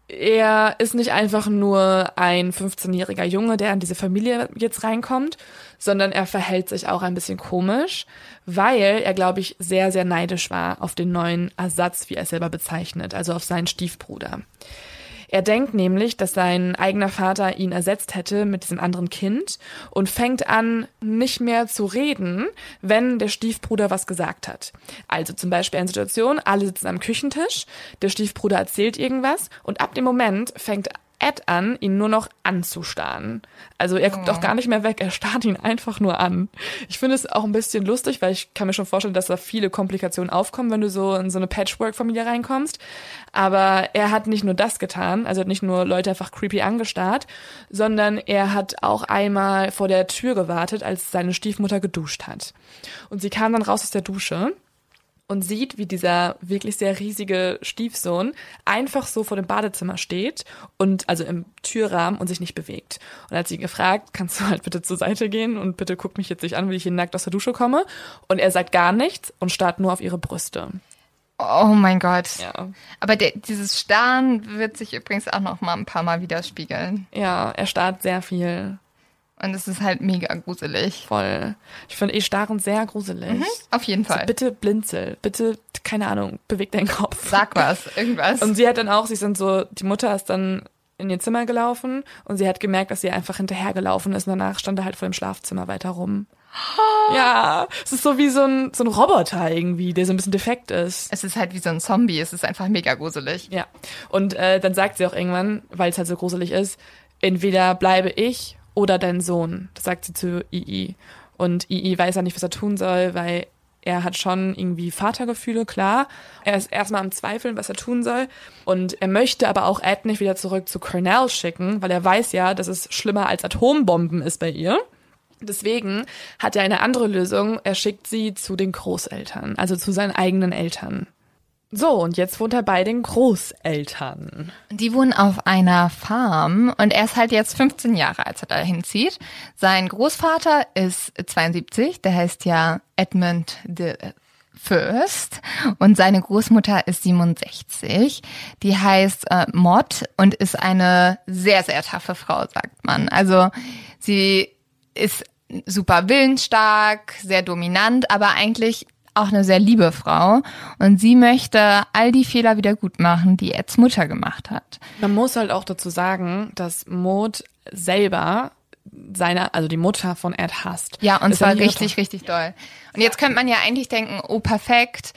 er ist nicht einfach nur ein 15-jähriger Junge, der in diese Familie jetzt reinkommt, sondern er verhält sich auch ein bisschen komisch, weil er, glaube ich, sehr, sehr neidisch war auf den neuen Ersatz, wie er es selber bezeichnet, also auf seinen Stiefbruder. Er denkt nämlich, dass sein eigener Vater ihn ersetzt hätte mit diesem anderen Kind und fängt an, nicht mehr zu reden, wenn der Stiefbruder was gesagt hat. Also zum Beispiel eine Situation, alle sitzen am Küchentisch, der Stiefbruder erzählt irgendwas und ab dem Moment fängt Ed an, ihn nur noch anzustarren. Also er guckt auch gar nicht mehr weg, er starrt ihn einfach nur an. Ich finde es auch ein bisschen lustig, weil ich kann mir schon vorstellen, dass da viele Komplikationen aufkommen, wenn du so in so eine Patchwork-Familie reinkommst. Aber er hat nicht nur das getan, also hat nicht nur Leute einfach creepy angestarrt, sondern er hat auch einmal vor der Tür gewartet, als seine Stiefmutter geduscht hat. Und sie kam dann raus aus der Dusche und sieht, wie dieser wirklich sehr riesige Stiefsohn einfach so vor dem Badezimmer steht und also im Türrahmen und sich nicht bewegt. Und hat sie gefragt, kannst du halt bitte zur Seite gehen und bitte guck mich jetzt nicht an, wie ich hier nackt aus der Dusche komme. Und er sagt gar nichts und starrt nur auf ihre Brüste. Oh mein Gott. Ja. Aber der, dieses Starren wird sich übrigens auch noch mal ein paar Mal widerspiegeln. Ja, er starrt sehr viel. Und es ist halt mega gruselig. Voll. Ich finde eh Starren sehr gruselig. Mhm, auf jeden Fall. Also bitte blinzel. Bitte, keine Ahnung, beweg deinen Kopf. Sag was, irgendwas. Und sie hat dann auch, sie sind so, die Mutter ist dann in ihr Zimmer gelaufen und sie hat gemerkt, dass sie einfach hinterhergelaufen ist und danach stand er halt vor dem Schlafzimmer weiter rum. Ja, es ist so wie so ein, so ein Roboter irgendwie, der so ein bisschen defekt ist. es ist halt wie so ein Zombie. Es ist einfach mega gruselig. Ja. Und äh, dann sagt sie auch irgendwann, weil es halt so gruselig ist, entweder bleibe ich oder dein Sohn. Das sagt sie zu II. Und II weiß ja nicht, was er tun soll, weil er hat schon irgendwie Vatergefühle, klar. Er ist erstmal am Zweifeln, was er tun soll. Und er möchte aber auch Ed nicht wieder zurück zu Cornell schicken, weil er weiß ja, dass es schlimmer als Atombomben ist bei ihr. Deswegen hat er eine andere Lösung. Er schickt sie zu den Großeltern, also zu seinen eigenen Eltern. So, und jetzt wohnt er bei den Großeltern. Die wohnen auf einer Farm und er ist halt jetzt 15 Jahre, als er da hinzieht. Sein Großvater ist 72, der heißt ja Edmund the First und seine Großmutter ist 67. Die heißt äh, Mott und ist eine sehr, sehr taffe Frau, sagt man. Also sie ist super willensstark, sehr dominant, aber eigentlich auch eine sehr liebe Frau und sie möchte all die Fehler wieder gut machen, die Eds Mutter gemacht hat. Man muss halt auch dazu sagen, dass Maud selber seine, also die Mutter von Ed hasst. Ja, und zwar richtig, richtig doll. Und jetzt könnte man ja eigentlich denken, oh perfekt,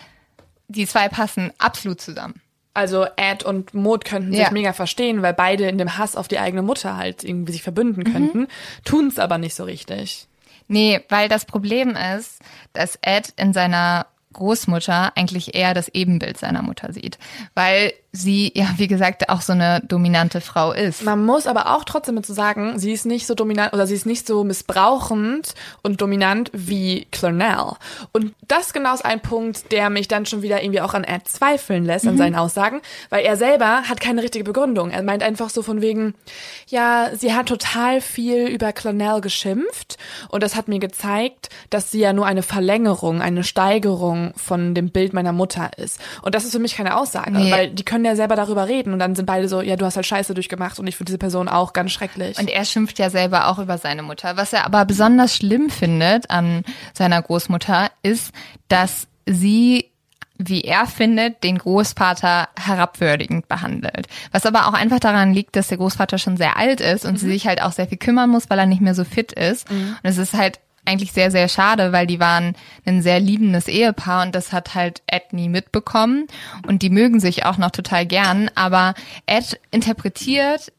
die zwei passen absolut zusammen. Also Ed und Maud könnten sich Ja. mega verstehen, weil beide in dem Hass auf die eigene Mutter halt irgendwie sich verbünden Mhm. könnten, tun's aber nicht so richtig. Nee, weil das Problem ist, dass Ed in seiner Großmutter eigentlich eher das Ebenbild seiner Mutter sieht. Weil sie, ja, wie gesagt, auch so eine dominante Frau ist. Man muss aber auch trotzdem dazu sagen, sie ist nicht so dominant oder sie ist nicht so missbrauchend und dominant wie Clarnell. Und das genau ist ein Punkt, der mich dann schon wieder irgendwie auch an Ed zweifeln lässt, an seinen Aussagen, weil er selber hat keine richtige Begründung. Er meint einfach so von wegen, ja, sie hat total viel über Clarnell geschimpft und das hat mir gezeigt, dass sie ja nur eine Verlängerung, eine Steigerung von dem Bild meiner Mutter ist. Und das ist für mich keine Aussage, Nee. weil die können ja selber darüber reden und dann sind beide so, ja, du hast halt Scheiße durchgemacht und ich finde diese Person auch ganz schrecklich. Und er schimpft ja selber auch über seine Mutter. Was er aber besonders schlimm findet an seiner Großmutter ist, dass sie wie er findet, den Großvater herabwürdigend behandelt. Was aber auch einfach daran liegt, dass der Großvater schon sehr alt ist und sie sich halt auch sehr viel kümmern muss, weil er nicht mehr so fit ist. Und es ist halt eigentlich sehr, sehr schade, weil die waren ein sehr liebendes Ehepaar und das hat halt Ed nie mitbekommen und die mögen sich auch noch total gern, aber Ed interpretiert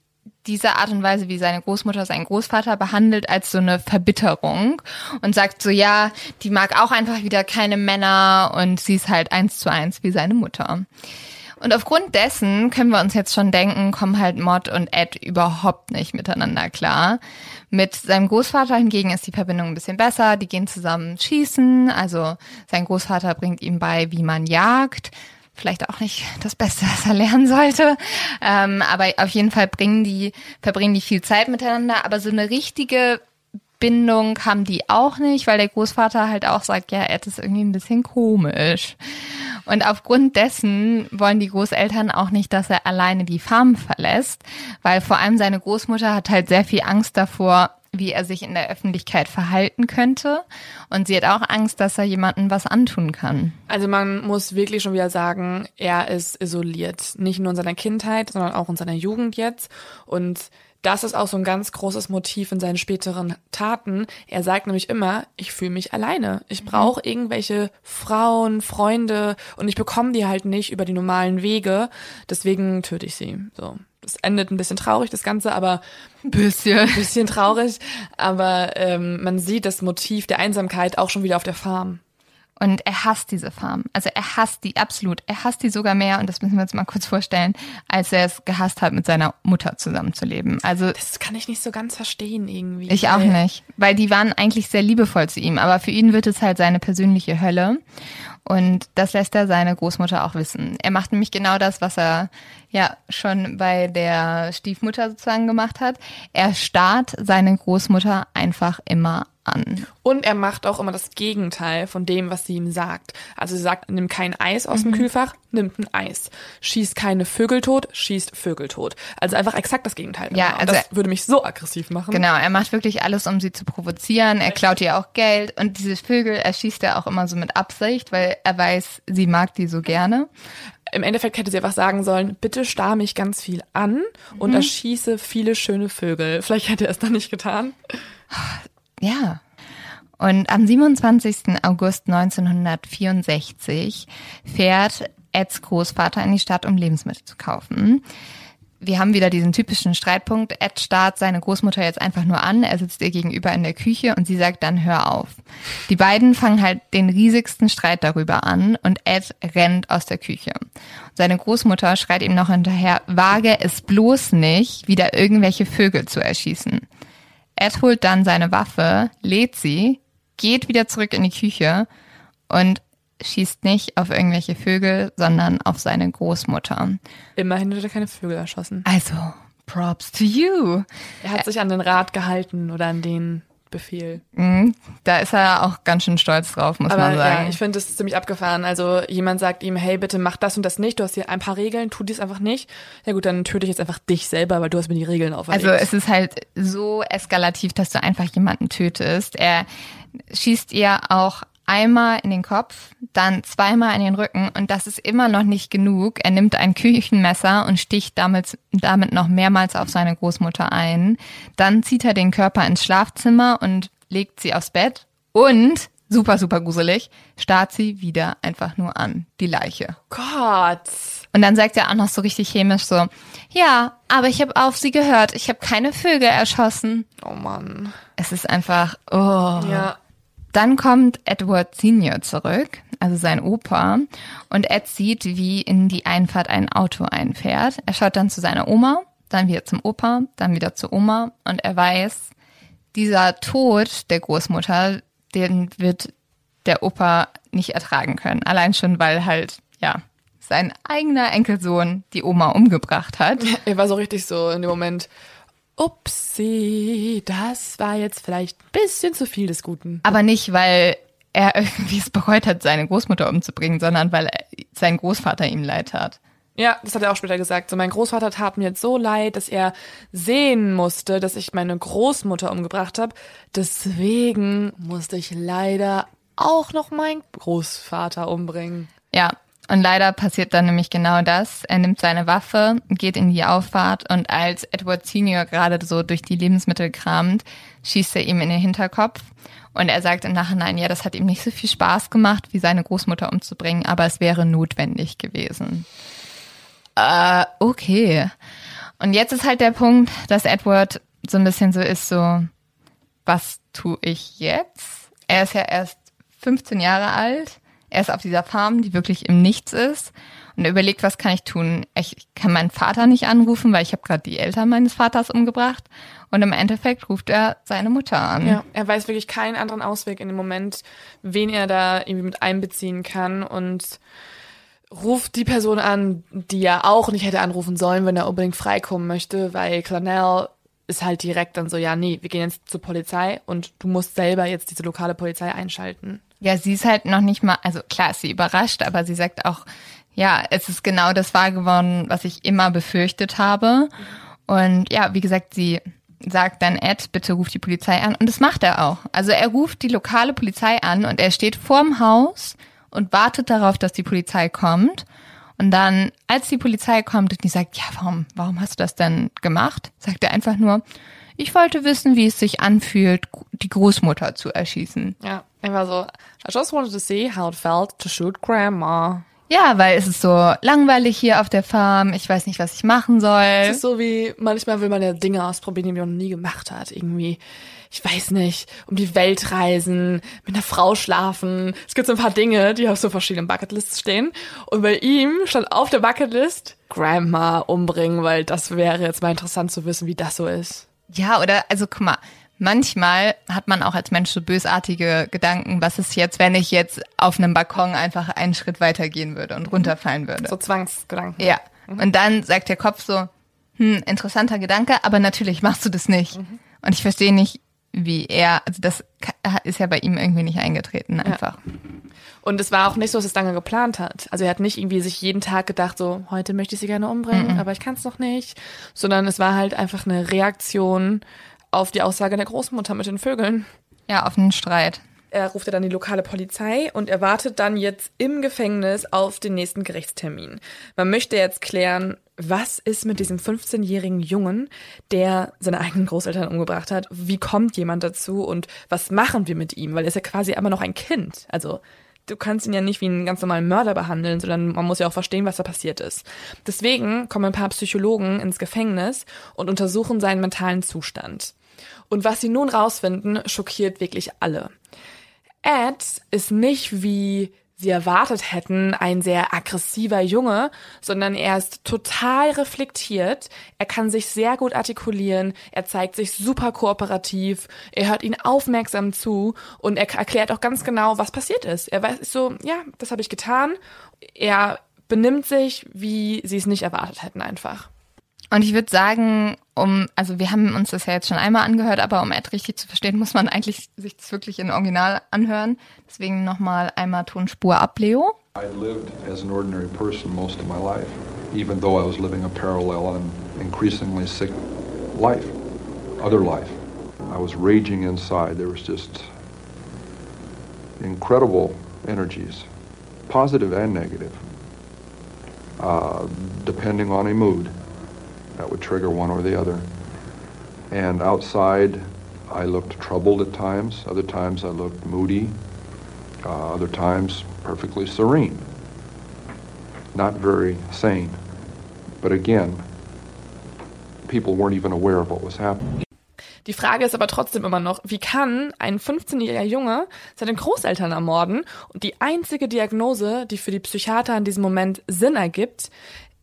diese Art und Weise, wie seine Großmutter seinen Großvater behandelt, als so eine Verbitterung und sagt so, ja, die mag auch einfach wieder keine Männer und sie ist halt eins zu eins wie seine Mutter. Und aufgrund dessen können wir uns jetzt schon denken, kommen halt Mod und Ed überhaupt nicht miteinander klar. Mit seinem Großvater hingegen ist die Verbindung ein bisschen besser. Die gehen zusammen schießen. Also sein Großvater bringt ihm bei, wie man jagt vielleicht auch nicht das Beste, was er lernen sollte. Ähm, aber auf jeden Fall bringen die, verbringen die viel Zeit miteinander. Aber so eine richtige Bindung haben die auch nicht, weil der Großvater halt auch sagt, ja, Ed ist irgendwie ein bisschen komisch. Und aufgrund dessen wollen die Großeltern auch nicht, dass er alleine die Farm verlässt, weil vor allem seine Großmutter hat halt sehr viel Angst davor, wie er sich in der Öffentlichkeit verhalten könnte. Und sie hat auch Angst, dass er jemandem was antun kann. Also man muss wirklich schon wieder sagen, er ist isoliert. Nicht nur in seiner Kindheit, sondern auch in seiner Jugend jetzt. Und das ist auch so ein ganz großes Motiv in seinen späteren Taten. Er sagt nämlich immer, ich fühle mich alleine. Ich brauche mhm. irgendwelche Frauen, Freunde und ich bekomme die halt nicht über die normalen Wege. Deswegen töte ich sie. So es endet ein bisschen traurig, das Ganze, aber ein bisschen, ein bisschen traurig. Aber ähm, man sieht das Motiv der Einsamkeit auch schon wieder auf der Farm. Und er hasst diese Farm. Also er hasst die absolut. Er hasst die sogar mehr, und das müssen wir uns mal kurz vorstellen, als er es gehasst hat, mit seiner Mutter zusammenzuleben. Also das kann ich nicht so ganz verstehen irgendwie. Ich auch nicht, weil die waren eigentlich sehr liebevoll zu ihm, aber für ihn wird es halt seine persönliche Hölle. Und das lässt er seine Großmutter auch wissen. Er macht nämlich genau das, was er ja schon bei der Stiefmutter sozusagen gemacht hat. Er starrt seine Großmutter einfach immer an. Und er macht auch immer das Gegenteil von dem, was sie ihm sagt. Also sie sagt, nimm kein Eis aus mhm. dem Kühlfach, nimmt ein Eis. Schießt keine Vögel tot, schießt Vögel tot. Also einfach exakt das Gegenteil. Ja, also das würde mich so aggressiv machen. Genau, er macht wirklich alles, um sie zu provozieren. Er klaut ihr auch Geld und diese Vögel erschießt er auch immer so mit Absicht, weil er weiß, sie mag die so gerne. Im Endeffekt hätte sie einfach sagen sollen, bitte starr mich ganz viel an und mhm. erschieße viele schöne Vögel. Vielleicht hätte er es dann nicht getan. Ja. Und am 27. August 1964 fährt Eds Großvater in die Stadt, um Lebensmittel zu kaufen wir haben wieder diesen typischen Streitpunkt. Ed starrt seine Großmutter jetzt einfach nur an. Er sitzt ihr gegenüber in der Küche und sie sagt dann, hör auf. Die beiden fangen halt den riesigsten Streit darüber an und Ed rennt aus der Küche. Seine Großmutter schreit ihm noch hinterher, wage es bloß nicht, wieder irgendwelche Vögel zu erschießen. Ed holt dann seine Waffe, lädt sie, geht wieder zurück in die Küche und schießt nicht auf irgendwelche Vögel, sondern auf seine Großmutter. Immerhin hat er keine Vögel erschossen. Also, props to you. Er hat sich an den Rat gehalten oder an den Befehl. Mhm, da ist er auch ganz schön stolz drauf, muss Aber, man sagen. Ja, ich finde das ziemlich abgefahren. Also jemand sagt ihm, hey, bitte mach das und das nicht. Du hast hier ein paar Regeln, tu dies einfach nicht. Ja gut, dann töte ich jetzt einfach dich selber, weil du hast mir die Regeln auferlegt. Also es ist halt so eskalativ, dass du einfach jemanden tötest. Er schießt ihr auch einmal in den Kopf, dann zweimal in den Rücken und das ist immer noch nicht genug. Er nimmt ein Küchenmesser und sticht damit, damit noch mehrmals auf seine Großmutter ein. Dann zieht er den Körper ins Schlafzimmer und legt sie aufs Bett und super, super gruselig, starrt sie wieder einfach nur an, die Leiche. Gott. Und dann sagt er auch noch so richtig chemisch so, ja, aber ich habe auf sie gehört, ich habe keine Vögel erschossen. Oh Mann. Es ist einfach, oh. Ja. Dann kommt Edward Senior zurück, also sein Opa, und Ed sieht, wie in die Einfahrt ein Auto einfährt. Er schaut dann zu seiner Oma, dann wieder zum Opa, dann wieder zur Oma und er weiß, dieser Tod der Großmutter, den wird der Opa nicht ertragen können. Allein schon, weil halt, ja, sein eigener Enkelsohn die Oma umgebracht hat. Er war so richtig so in dem Moment, upsie, das war jetzt vielleicht ein bisschen zu viel des Guten. Aber nicht, weil er irgendwie es bereut hat, seine Großmutter umzubringen, sondern weil sein Großvater ihm leid tat. Ja, das hat er auch später gesagt. So, mein Großvater tat mir jetzt so leid, dass er sehen musste, dass ich meine Großmutter umgebracht habe. Deswegen musste ich leider auch noch meinen Großvater umbringen. Ja, Und leider passiert dann nämlich genau das. Er nimmt seine Waffe, geht in die Auffahrt und als Edward Senior gerade so durch die Lebensmittel kramt, schießt er ihm in den Hinterkopf. Und er sagt im Nachhinein, ja, das hat ihm nicht so viel Spaß gemacht, wie seine Großmutter umzubringen, aber es wäre notwendig gewesen. Äh, okay. Und jetzt ist halt der Punkt, dass Edward so ein bisschen so ist, so, was tue ich jetzt? Er ist ja erst 15 Jahre alt. Er ist auf dieser Farm, die wirklich im Nichts ist. Und er überlegt, was kann ich tun? Ich kann meinen Vater nicht anrufen, weil ich habe gerade die Eltern meines Vaters umgebracht. Und im Endeffekt ruft er seine Mutter an. Ja, er weiß wirklich keinen anderen Ausweg in dem Moment, wen er da irgendwie mit einbeziehen kann und ruft die Person an, die er auch nicht hätte anrufen sollen, wenn er unbedingt freikommen möchte, weil Clanell ist halt direkt dann so, ja, nee, wir gehen jetzt zur Polizei und du musst selber jetzt diese lokale Polizei einschalten. Ja, sie ist halt noch nicht mal, also klar ist sie überrascht, aber sie sagt auch, ja, es ist genau das wahr geworden, was ich immer befürchtet habe. Und ja, wie gesagt, sie sagt dann Ed, bitte ruf die Polizei an. Und das macht er auch. Also er ruft die lokale Polizei an und er steht vorm Haus und wartet darauf, dass die Polizei kommt. Und dann, als die Polizei kommt und die sagt, ja, warum, warum hast du das denn gemacht? Sagt er einfach nur, ich wollte wissen, wie es sich anfühlt, die Großmutter zu erschießen. Ja, er war so, I just wanted to see how it felt to shoot grandma. Ja, weil es ist so langweilig hier auf der Farm. Ich weiß nicht, was ich machen soll. Es ist so wie, manchmal will man ja Dinge ausprobieren, die man noch nie gemacht hat. Irgendwie, ich weiß nicht, um die Welt reisen, mit einer Frau schlafen. Es gibt so ein paar Dinge, die auf so verschiedenen Bucketlists stehen. Und bei ihm stand auf der Bucketlist Grandma umbringen, weil das wäre jetzt mal interessant zu wissen, wie das so ist. Ja, oder, also guck mal, manchmal hat man auch als Mensch so bösartige Gedanken, was ist jetzt, wenn ich jetzt auf einem Balkon einfach einen Schritt weiter gehen würde und runterfallen würde. So Zwangsgedanken. Ja. Und dann sagt der Kopf so, hm, interessanter Gedanke, aber natürlich machst du das nicht. Mhm. Und ich verstehe nicht, wie er, also das ist ja bei ihm irgendwie nicht eingetreten, einfach. Ja. Und es war auch nicht so, dass es lange geplant hat. Also er hat nicht irgendwie sich jeden Tag gedacht, so, heute möchte ich sie gerne umbringen, mhm. aber ich kann es noch nicht. Sondern es war halt einfach eine Reaktion auf die Aussage der Großmutter mit den Vögeln. Ja, auf einen Streit. Er ruft dann die lokale Polizei und er wartet dann jetzt im Gefängnis auf den nächsten Gerichtstermin. Man möchte jetzt klären, was ist mit diesem 15-jährigen Jungen, der seine eigenen Großeltern umgebracht hat? Wie kommt jemand dazu und was machen wir mit ihm? Weil er ist ja quasi immer noch ein Kind. Also du kannst ihn ja nicht wie einen ganz normalen Mörder behandeln, sondern man muss ja auch verstehen, was da passiert ist. Deswegen kommen ein paar Psychologen ins Gefängnis und untersuchen seinen mentalen Zustand. Und was sie nun rausfinden, schockiert wirklich alle. Ed ist nicht wie sie erwartet hätten, ein sehr aggressiver Junge, sondern er ist total reflektiert, er kann sich sehr gut artikulieren, er zeigt sich super kooperativ, er hört ihnen aufmerksam zu und er erklärt auch ganz genau, was passiert ist. Er weiß so, ja, das habe ich getan. Er benimmt sich, wie sie es nicht erwartet hätten einfach. Und ich würde sagen, um, also wir haben uns das ja jetzt schon einmal angehört, aber um Ed richtig zu verstehen, muss man eigentlich sich das wirklich in Original anhören. Deswegen nochmal einmal Tonspur ab, Leo. I lived as an ordinary person most of my life, even though I was living a parallel and increasingly sick life, other life. I was raging inside. There was just incredible energies, positive and negative, uh, depending on a mood. That would trigger one or the other. And outside, I looked troubled at times. Other times, I looked moody. Uh, other times, perfectly serene. Not very sane. But again, people weren't even aware of what was happening. Die Frage ist aber trotzdem immer noch, wie kann ein 15-jähriger Junge seine Großeltern ermorden? Und die einzige Diagnose, die für die Psychiater in diesem Moment Sinn ergibt,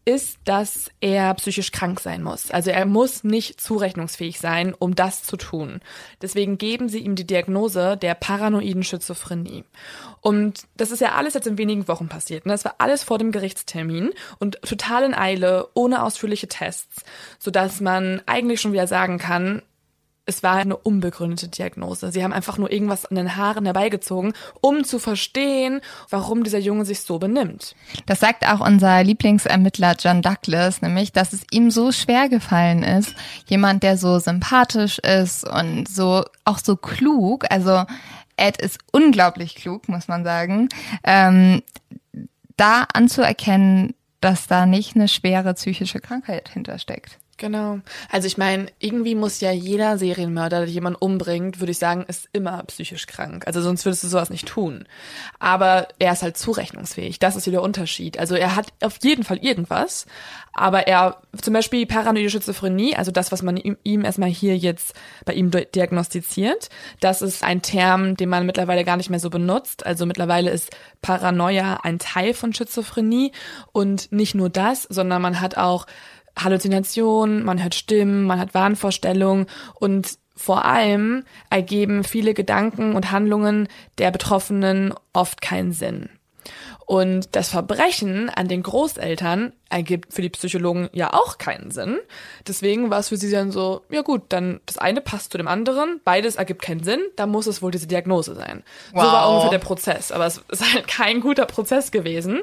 ist, dass er psychisch krank sein muss. Also er muss nicht zurechnungsfähig sein, um das zu tun. Deswegen geben sie ihm die Diagnose der paranoiden Schizophrenie. Und das ist ja alles jetzt in wenigen Wochen passiert. Ne? Das war alles vor dem Gerichtstermin und total in Eile, ohne ausführliche Tests, sodass man eigentlich schon wieder sagen kann, es war eine unbegründete Diagnose. Sie haben einfach nur irgendwas an den Haaren herbeigezogen, um zu verstehen, warum dieser Junge sich so benimmt. Das sagt auch unser Lieblingsermittler John Douglas, nämlich, dass es ihm so schwer gefallen ist, jemand, der so sympathisch ist und so auch so klug, also Ed ist unglaublich klug, muss man sagen, ähm, da anzuerkennen, dass da nicht eine schwere psychische Krankheit hintersteckt. Genau. Also ich meine, irgendwie muss ja jeder Serienmörder, der jemanden umbringt, würde ich sagen, ist immer psychisch krank. Also sonst würdest du sowas nicht tun. Aber er ist halt zurechnungsfähig. Das ist wieder der Unterschied. Also er hat auf jeden Fall irgendwas, aber er, zum Beispiel paranoide Schizophrenie, also das, was man ihm, ihm erstmal hier jetzt bei ihm diagnostiziert, das ist ein Term, den man mittlerweile gar nicht mehr so benutzt. Also mittlerweile ist Paranoia ein Teil von Schizophrenie und nicht nur das, sondern man hat auch Halluzinationen, man hört Stimmen, man hat Wahnvorstellungen und vor allem ergeben viele Gedanken und Handlungen der Betroffenen oft keinen Sinn. Und das Verbrechen an den Großeltern ergibt für die Psychologen ja auch keinen Sinn. Deswegen war es für sie dann so, ja gut, dann das eine passt zu dem anderen, beides ergibt keinen Sinn, dann muss es wohl diese Diagnose sein. Wow. So war ungefähr der Prozess. Aber es ist halt kein guter Prozess gewesen.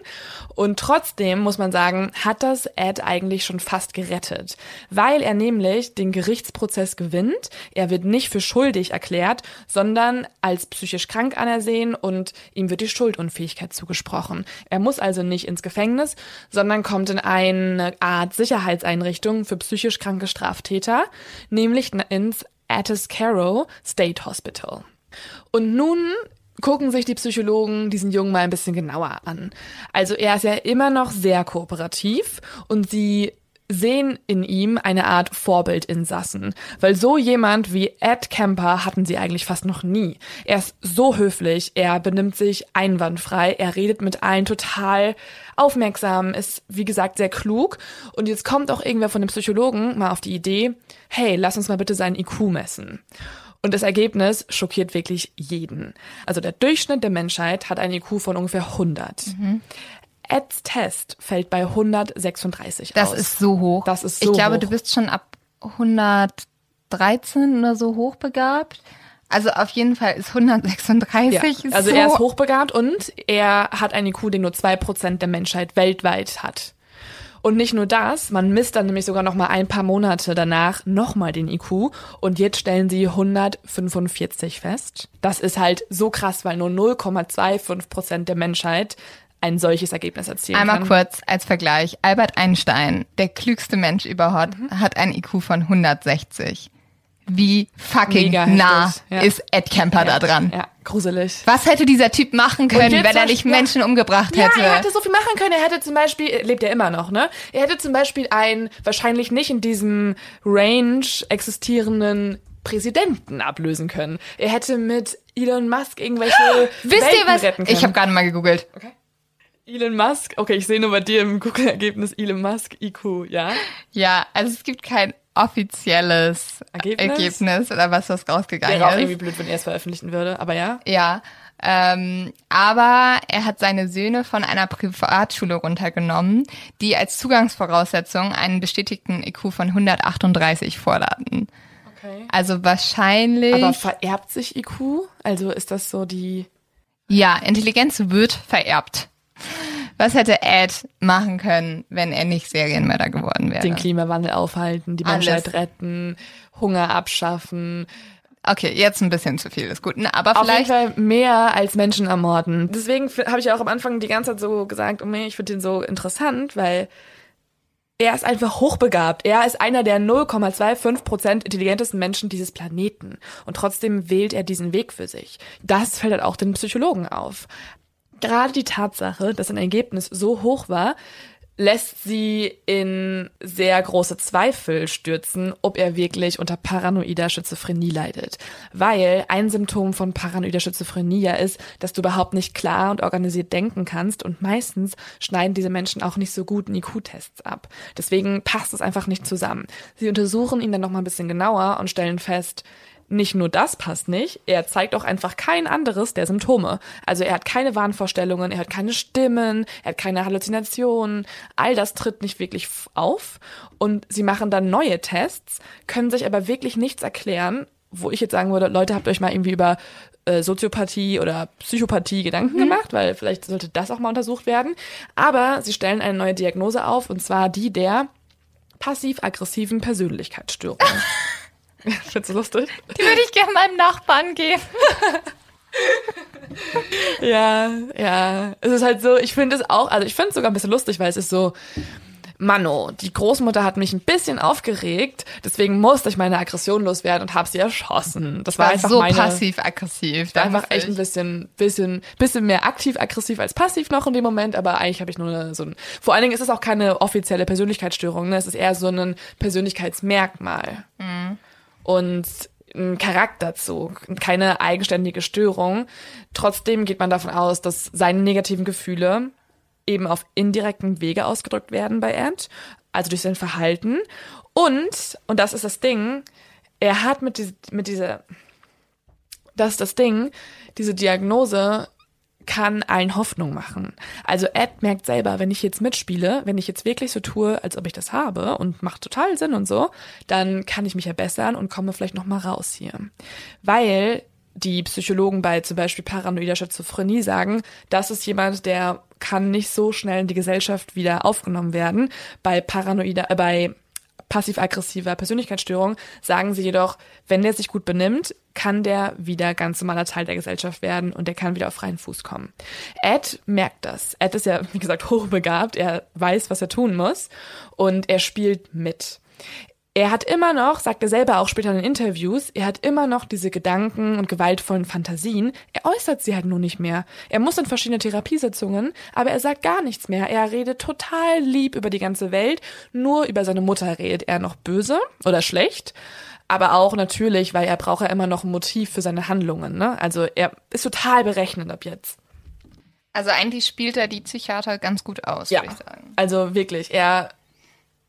Und trotzdem muss man sagen, hat das Ed eigentlich schon fast gerettet. Weil er nämlich den Gerichtsprozess gewinnt. Er wird nicht für schuldig erklärt, sondern als psychisch krank anersehen und ihm wird die Schuldunfähigkeit zugesprochen. Er muss also nicht ins Gefängnis, sondern kommt in eine Art Sicherheitseinrichtung für psychisch kranke Straftäter, nämlich ins Atascaro State Hospital. Und nun gucken sich die Psychologen diesen Jungen mal ein bisschen genauer an. Also er ist ja immer noch sehr kooperativ und sie sehen in ihm eine Art Vorbildinsassen, weil so jemand wie Ed Kemper hatten sie eigentlich fast noch nie. Er ist so höflich, er benimmt sich einwandfrei, er redet mit allen total aufmerksam, ist wie gesagt sehr klug und jetzt kommt auch irgendwer von dem Psychologen mal auf die Idee, hey, lass uns mal bitte seinen IQ messen. Und das Ergebnis schockiert wirklich jeden. Also der Durchschnitt der Menschheit hat einen IQ von ungefähr 100. Mhm. Eds Test fällt bei 136 das aus. Das ist so hoch. Das ist so Ich glaube, hoch. du bist schon ab 113 oder so hochbegabt. Also auf jeden Fall ist 136 ja, Also so er ist hochbegabt und er hat einen IQ, den nur zwei Prozent der Menschheit weltweit hat. Und nicht nur das, man misst dann nämlich sogar noch mal ein paar Monate danach nochmal den IQ und jetzt stellen sie 145 fest. Das ist halt so krass, weil nur 0,25 Prozent der Menschheit ein solches Ergebnis erzielen Einmal kann. kurz als Vergleich. Albert Einstein, der klügste Mensch überhaupt, mhm. hat ein IQ von 160. Wie fucking Mega nah ja. ist Ed Kemper ja, da dran? Ja, gruselig. Was hätte dieser Typ machen können, wenn er nicht Menschen umgebracht hätte? Ja, er hätte so viel machen können. Er hätte zum Beispiel, lebt er immer noch, ne? Er hätte zum Beispiel einen wahrscheinlich nicht in diesem Range existierenden Präsidenten ablösen können. Er hätte mit Elon Musk irgendwelche Wisst Welten ihr was? Ich habe gerade mal gegoogelt. Okay. Elon Musk, okay, ich sehe nur bei dir im Google-Ergebnis Elon Musk IQ, ja? Ja, also es gibt kein offizielles Ergebnis, Ergebnis oder was das rausgegangen Wäre ist. Wäre auch irgendwie blöd, wenn er es veröffentlichen würde, aber ja. Ja, ähm, aber er hat seine Söhne von einer Privatschule runtergenommen, die als Zugangsvoraussetzung einen bestätigten IQ von 138 vorladen. Okay. Also wahrscheinlich. Aber vererbt sich IQ? Also ist das so die. Ja, Intelligenz wird vererbt. Was hätte Ed machen können, wenn er nicht Serienmörder geworden wäre? Den Klimawandel aufhalten, die Alles. Menschheit retten, Hunger abschaffen. Okay, jetzt ein bisschen zu viel des Guten, aber Auf vielleicht jeden Fall mehr als Menschen ermorden. Deswegen habe ich auch am Anfang die ganze Zeit so gesagt, oh nee, ich finde den so interessant, weil er ist einfach hochbegabt. Er ist einer der 0,25% intelligentesten Menschen dieses Planeten. Und trotzdem wählt er diesen Weg für sich. Das fällt halt auch den Psychologen auf. Gerade die Tatsache, dass ein Ergebnis so hoch war, lässt sie in sehr große Zweifel stürzen, ob er wirklich unter paranoider Schizophrenie leidet. Weil ein Symptom von paranoider Schizophrenie ja ist, dass du überhaupt nicht klar und organisiert denken kannst und meistens schneiden diese Menschen auch nicht so gut in IQ-Tests ab. Deswegen passt es einfach nicht zusammen. Sie untersuchen ihn dann noch mal ein bisschen genauer und stellen fest, nicht nur das passt nicht, er zeigt auch einfach kein anderes der Symptome. Also er hat keine Wahnvorstellungen, er hat keine Stimmen, er hat keine Halluzinationen, all das tritt nicht wirklich auf. Und sie machen dann neue Tests, können sich aber wirklich nichts erklären, wo ich jetzt sagen würde, Leute, habt euch mal irgendwie über äh, Soziopathie oder Psychopathie Gedanken mhm. gemacht, weil vielleicht sollte das auch mal untersucht werden. Aber sie stellen eine neue Diagnose auf, und zwar die der passiv-aggressiven Persönlichkeitsstörung. Findest du lustig? Die würde ich gerne meinem Nachbarn geben. ja, ja. Es ist halt so, ich finde es auch, also ich finde es sogar ein bisschen lustig, weil es ist so, Mano, die Großmutter hat mich ein bisschen aufgeregt, deswegen musste ich meine Aggression loswerden und habe sie erschossen. Das war, War einfach so meine, passiv-aggressiv. war einfach echt ein ich. bisschen, bisschen, bisschen mehr aktiv-aggressiv als passiv noch in dem Moment, aber eigentlich habe ich nur eine, so ein, vor allen Dingen ist es auch keine offizielle Persönlichkeitsstörung, ne? es ist eher so ein Persönlichkeitsmerkmal. Und ein Charakterzug, keine eigenständige Störung. Trotzdem geht man davon aus, dass seine negativen Gefühle eben auf indirekten Wege ausgedrückt werden bei Ed, also durch sein Verhalten. Und, und das ist das Ding, er hat mit, diese, mit dieser, das ist das Ding, diese Diagnose kann allen Hoffnung machen. Also Ed merkt selber, wenn ich jetzt mitspiele, wenn ich jetzt wirklich so tue, als ob ich das habe und macht total Sinn und so, dann kann ich mich ja bessern und komme vielleicht noch mal raus hier. Weil die Psychologen bei zum Beispiel paranoider Schizophrenie sagen, das ist jemand, der kann nicht so schnell in die Gesellschaft wieder aufgenommen werden. Bei paranoider, äh, bei passiv-aggressiver Persönlichkeitsstörung sagen sie jedoch, wenn der sich gut benimmt, kann der wieder ganz normaler Teil der Gesellschaft werden und der kann wieder auf freien Fuß kommen. Ed merkt das. Ed ist ja, wie gesagt, hochbegabt. Er weiß, was er tun muss und er spielt mit. Er hat immer noch, sagt er selber auch später in den Interviews, er hat immer noch diese Gedanken und gewaltvollen Fantasien. Er äußert sie halt nur nicht mehr. Er muss in verschiedene Therapiesitzungen, aber er sagt gar nichts mehr. Er redet total lieb über die ganze Welt. Nur über seine Mutter redet er noch böse oder schlecht. Aber auch natürlich, weil er braucht ja immer noch ein Motiv für seine Handlungen. Ne? Also er ist total berechnend ab jetzt. Also eigentlich spielt er die Psychiater ganz gut aus, Ja, würde ich sagen. also wirklich, er,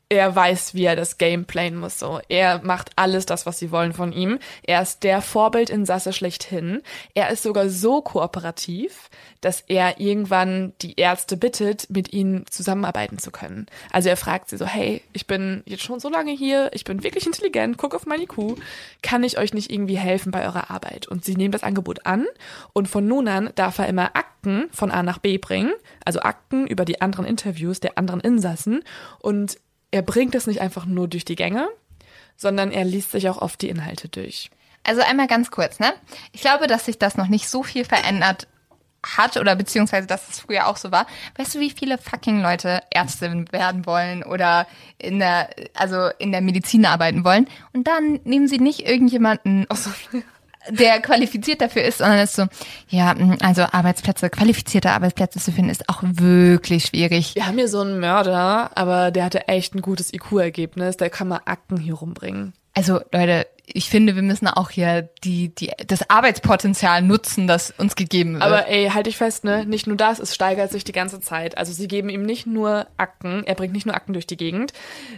er weiß, wie er das Game playen muss. So, er macht alles das, was sie wollen von ihm. Er ist der Vorbildinsasse schlechthin. Er ist sogar so kooperativ, dass er irgendwann die Ärzte bittet, mit ihnen zusammenarbeiten zu können. Also er fragt sie so, hey, ich bin jetzt schon so lange hier, ich bin wirklich intelligent, guck auf meine IQ, kann ich euch nicht irgendwie helfen bei eurer Arbeit? Und sie nehmen das Angebot an und von nun an darf er immer Akten von A nach B bringen, also Akten über die anderen Interviews der anderen Insassen und er bringt es nicht einfach nur durch die Gänge, sondern er liest sich auch oft die Inhalte durch. Also einmal ganz kurz, ne? Ich glaube, dass sich das noch nicht so viel verändert hat oder beziehungsweise, dass es früher auch so war. Weißt du, wie viele fucking Leute Ärztin werden wollen oder in der, also in der Medizin arbeiten wollen? Und dann nehmen sie nicht irgendjemanden, der qualifiziert dafür ist, sondern ist so, ja, mh, also Arbeitsplätze, qualifizierte Arbeitsplätze zu finden, ist auch wirklich schwierig. Wir haben hier so einen Mörder, aber der hatte echt ein gutes IQ-Ergebnis, der kann mal Akten hier rumbringen. Also Leute, ich finde, wir müssen auch hier die, die, das Arbeitspotenzial nutzen, das uns gegeben wird. Aber ey, halt dich fest, ne? Nicht nur das, es steigert sich die ganze Zeit. Also sie geben ihm nicht nur Akten, er bringt nicht nur Akten durch die Gegend.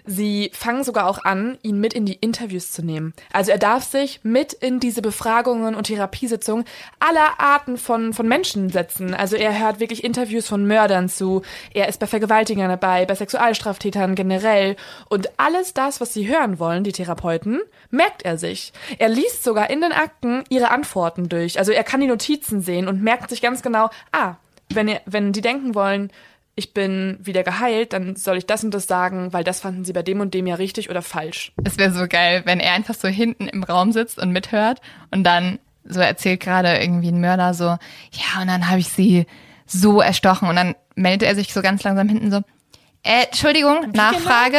Sie fangen sogar auch an, ihn mit in die Interviews zu nehmen. Also er darf sich mit in diese Befragungen und Therapiesitzungen aller Arten von, von Menschen setzen. Also er hört wirklich Interviews von Mördern zu. Er ist bei Vergewaltigern dabei, bei Sexualstraftätern generell. Und alles das, was sie hören wollen, die Therapeuten, merkt er sich. Er liest sogar in den Akten ihre Antworten durch. Also er kann die Notizen sehen und merkt sich ganz genau, ah, wenn, ihr, wenn die denken wollen, ich bin wieder geheilt, dann soll ich das und das sagen, weil das fanden sie bei dem und dem ja richtig oder falsch. Es wäre so geil, wenn er einfach so hinten im Raum sitzt und mithört und dann so erzählt gerade irgendwie ein Mörder so, ja, und dann habe ich sie so erstochen und dann meldet er sich so ganz langsam hinten so, äh, Entschuldigung, Nachfrage.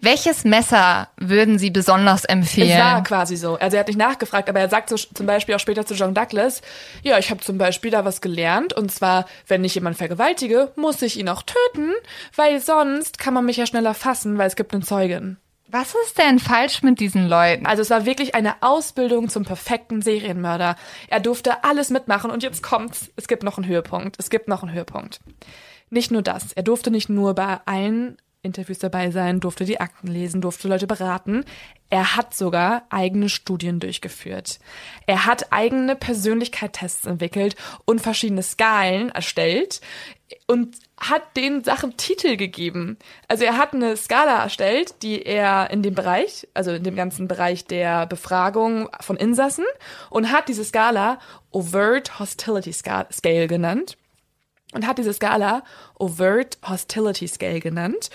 Welches Messer würden Sie besonders empfehlen? Es war quasi so. Also er hat nicht nachgefragt, aber er sagt so zum Beispiel auch später zu John Douglas, ja, ich habe zum Beispiel da was gelernt und zwar, wenn ich jemanden vergewaltige, muss ich ihn auch töten, weil sonst kann man mich ja schneller fassen, weil es gibt einen Zeugen. Was ist denn falsch mit diesen Leuten? Also es war wirklich eine Ausbildung zum perfekten Serienmörder. Er durfte alles mitmachen und jetzt kommt's. Es gibt noch einen Höhepunkt. Es gibt noch einen Höhepunkt. Nicht nur das. Er durfte nicht nur bei allen Interviews dabei sein, durfte die Akten lesen, durfte Leute beraten. Er hat sogar eigene Studien durchgeführt. Er hat eigene Persönlichkeitstests entwickelt und verschiedene Skalen erstellt und hat den Sachen Titel gegeben. Also er hat eine Skala erstellt, die er in dem Bereich, also in dem ganzen Bereich der Befragung von Insassen und hat diese Skala Overt Hostility Sca- Scale genannt und hat diese Skala Overt Hostility Scale genannt.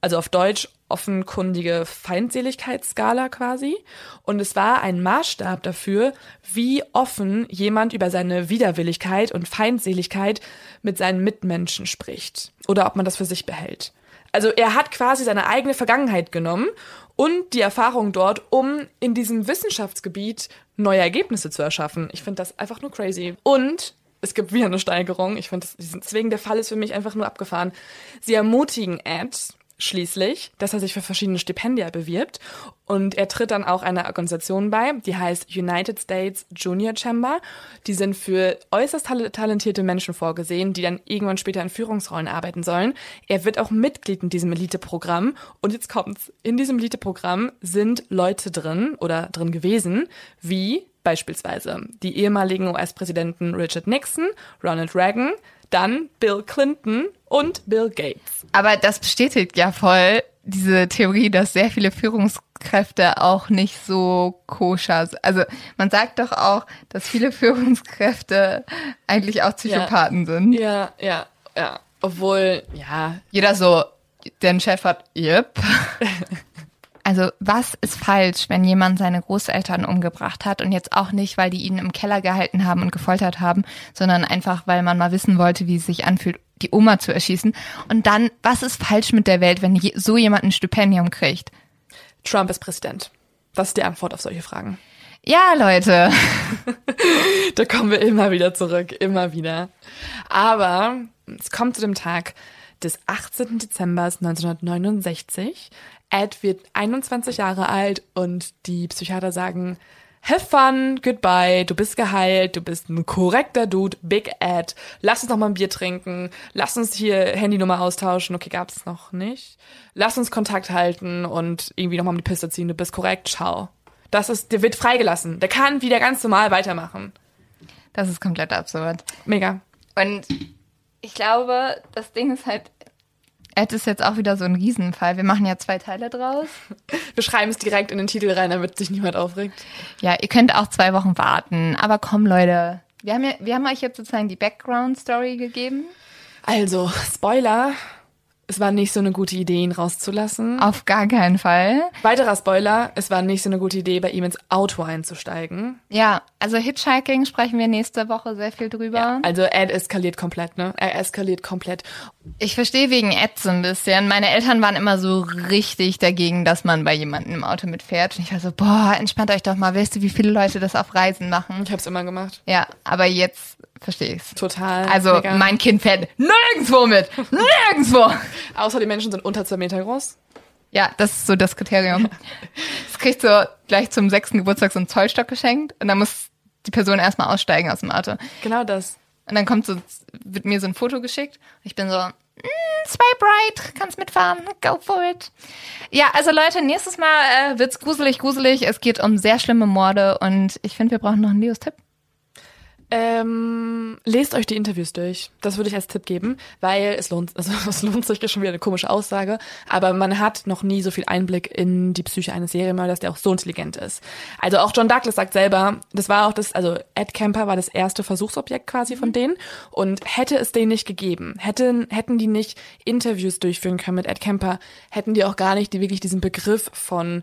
Also auf Deutsch offenkundige Feindseligkeitsskala quasi. Und es war ein Maßstab dafür, wie offen jemand über seine Widerwilligkeit und Feindseligkeit mit seinen Mitmenschen spricht. Oder ob man das für sich behält. Also er hat quasi seine eigene Vergangenheit genommen und die Erfahrung dort, um in diesem Wissenschaftsgebiet neue Ergebnisse zu erschaffen. Ich finde das einfach nur crazy. Und es gibt wieder eine Steigerung. Ich finde, deswegen der Fall ist für mich einfach nur abgefahren. Sie ermutigen Ed schließlich, dass er sich für verschiedene Stipendien bewirbt und er tritt dann auch einer Organisation bei, die heißt United States Junior Chamber. Die sind für äußerst talentierte Menschen vorgesehen, die dann irgendwann später in Führungsrollen arbeiten sollen. Er wird auch Mitglied in diesem Elite-Programm und jetzt kommt's. In diesem Elite-Programm sind Leute drin oder drin gewesen, wie beispielsweise die ehemaligen US-Präsidenten Richard Nixon, Ronald Reagan, dann Bill Clinton und Bill Gates. Aber das bestätigt ja voll diese Theorie, dass sehr viele Führungskräfte auch nicht so koscher sind. Also man sagt doch auch, dass viele Führungskräfte eigentlich auch Psychopathen ja. sind. Ja, ja, ja. Obwohl, ja. Jeder so, der Chef hat, yep. Also was ist falsch, wenn jemand seine Großeltern umgebracht hat und jetzt auch nicht, weil die ihn im Keller gehalten haben und gefoltert haben, sondern einfach, weil man mal wissen wollte, wie es sich anfühlt, die Oma zu erschießen. Und dann, was ist falsch mit der Welt, wenn so jemand ein Stipendium kriegt? Trump ist Präsident. Das ist die Antwort auf solche Fragen. Ja, Leute. da kommen wir immer wieder zurück, immer wieder. Aber es kommt zu dem Tag des 18. Dezember 1969. Ed wird 21 Jahre alt und die Psychiater sagen, have fun, goodbye, du bist geheilt, du bist ein korrekter Dude, Big Ed, lass uns noch mal ein Bier trinken, lass uns hier Handynummer austauschen, okay, gab's noch nicht. Lass uns Kontakt halten und irgendwie noch mal um die Piste ziehen, du bist korrekt, ciao. Das ist, der wird freigelassen, der kann wieder ganz normal weitermachen. Das ist komplett absurd. Mega. Und ich glaube, das Ding ist halt, Ed ist jetzt auch wieder so ein Riesenfall. Wir machen ja zwei Teile draus. Wir schreiben es direkt in den Titel rein, damit sich niemand aufregt. Ja, ihr könnt auch zwei Wochen warten. Aber komm, Leute. Wir haben, ja, wir haben euch jetzt sozusagen die Background-Story gegeben. Also, Spoiler es war nicht so eine gute Idee, ihn rauszulassen. Auf gar keinen Fall. Weiterer Spoiler, es war nicht so eine gute Idee, bei ihm ins Auto einzusteigen. Ja, also Hitchhiking sprechen wir nächste Woche sehr viel drüber. Ja, also Ed eskaliert komplett, ne? Er eskaliert komplett. Ich verstehe wegen Ed so ein bisschen. Meine Eltern waren immer so richtig dagegen, dass man bei jemandem im Auto mitfährt. Und ich war so, boah, entspannt euch doch mal. Weißt du, wie viele Leute das auf Reisen machen? Ich hab's immer gemacht. Ja, aber jetzt verstehe ich's. Total. Also mega. mein Kind fährt nirgendwo mit. Nirgendwo. Außer die Menschen sind unter zwei Meter groß. Ja, das ist so das Kriterium. Es kriegt so gleich zum sechsten Geburtstag so einen Zollstock geschenkt und dann muss die Person erstmal aussteigen aus dem Auto. Genau das. Und dann kommt so, wird mir so ein Foto geschickt. Ich bin so, mm, swipe right, kannst mitfahren, go for it. Ja, also Leute, nächstes Mal äh, wird's gruselig, gruselig. Es geht um sehr schlimme Morde und ich finde, wir brauchen noch einen Leos-Tipp. Ähm, lest euch die Interviews durch. Das würde ich als Tipp geben, weil es lohnt, also es lohnt sich schon wieder eine komische Aussage, aber man hat noch nie so viel Einblick in die Psyche eines Serienmörders, der auch so intelligent ist. Also auch John Douglas sagt selber, das war auch das, also Ed Kemper war das erste Versuchsobjekt quasi von mhm. denen und hätte es den nicht gegeben, hätten, hätten die nicht Interviews durchführen können mit Ed Kemper, hätten die auch gar nicht die, wirklich diesen Begriff von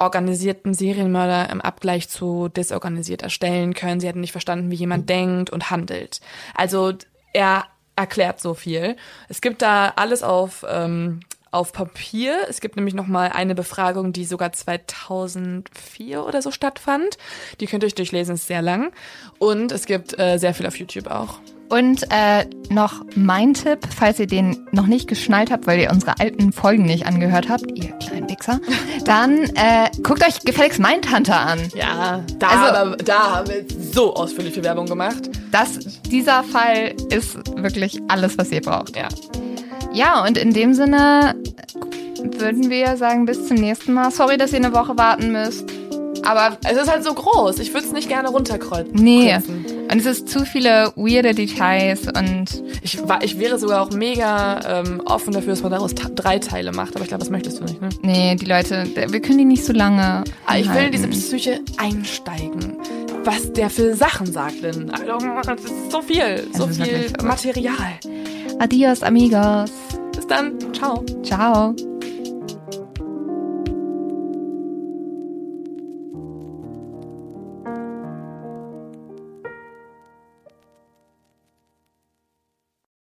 organisierten Serienmörder im Abgleich zu desorganisiert erstellen können. Sie hätten nicht verstanden, wie jemand denkt und handelt. Also er erklärt so viel. Es gibt da alles auf ähm, auf Papier. Es gibt nämlich noch mal eine Befragung, die sogar 2004 oder so stattfand. Die könnt ihr euch durchlesen, ist sehr lang. Und es gibt äh, sehr viel auf YouTube auch. Und äh, noch mein Tipp, falls ihr den noch nicht geschnallt habt, weil ihr unsere alten Folgen nicht angehört habt, ihr kleinen Wichser, dann äh, guckt euch gefälligst Mindhunter an. Ja, da, also, aber, da haben wir so ausführlich viel Werbung gemacht. Das, dieser Fall ist wirklich alles, was ihr braucht. Ja. Ja, und in dem Sinne würden wir sagen, bis zum nächsten Mal. Sorry, dass ihr eine Woche warten müsst. Aber es ist halt so groß. Ich würde es nicht gerne runterkreuzen. Nee. Und es ist zu viele weirde Details und. Ich, war, ich wäre sogar auch mega ähm, offen dafür, dass man daraus drei Teile macht. Aber ich glaube, das möchtest du nicht, ne? Nee, die Leute, wir können die nicht so lange. Ah, ich will in diese Psyche einsteigen. Was der für Sachen sagt, denn also, das ist so viel, so viel Material. Adios, amigos. Bis dann. Ciao. Ciao.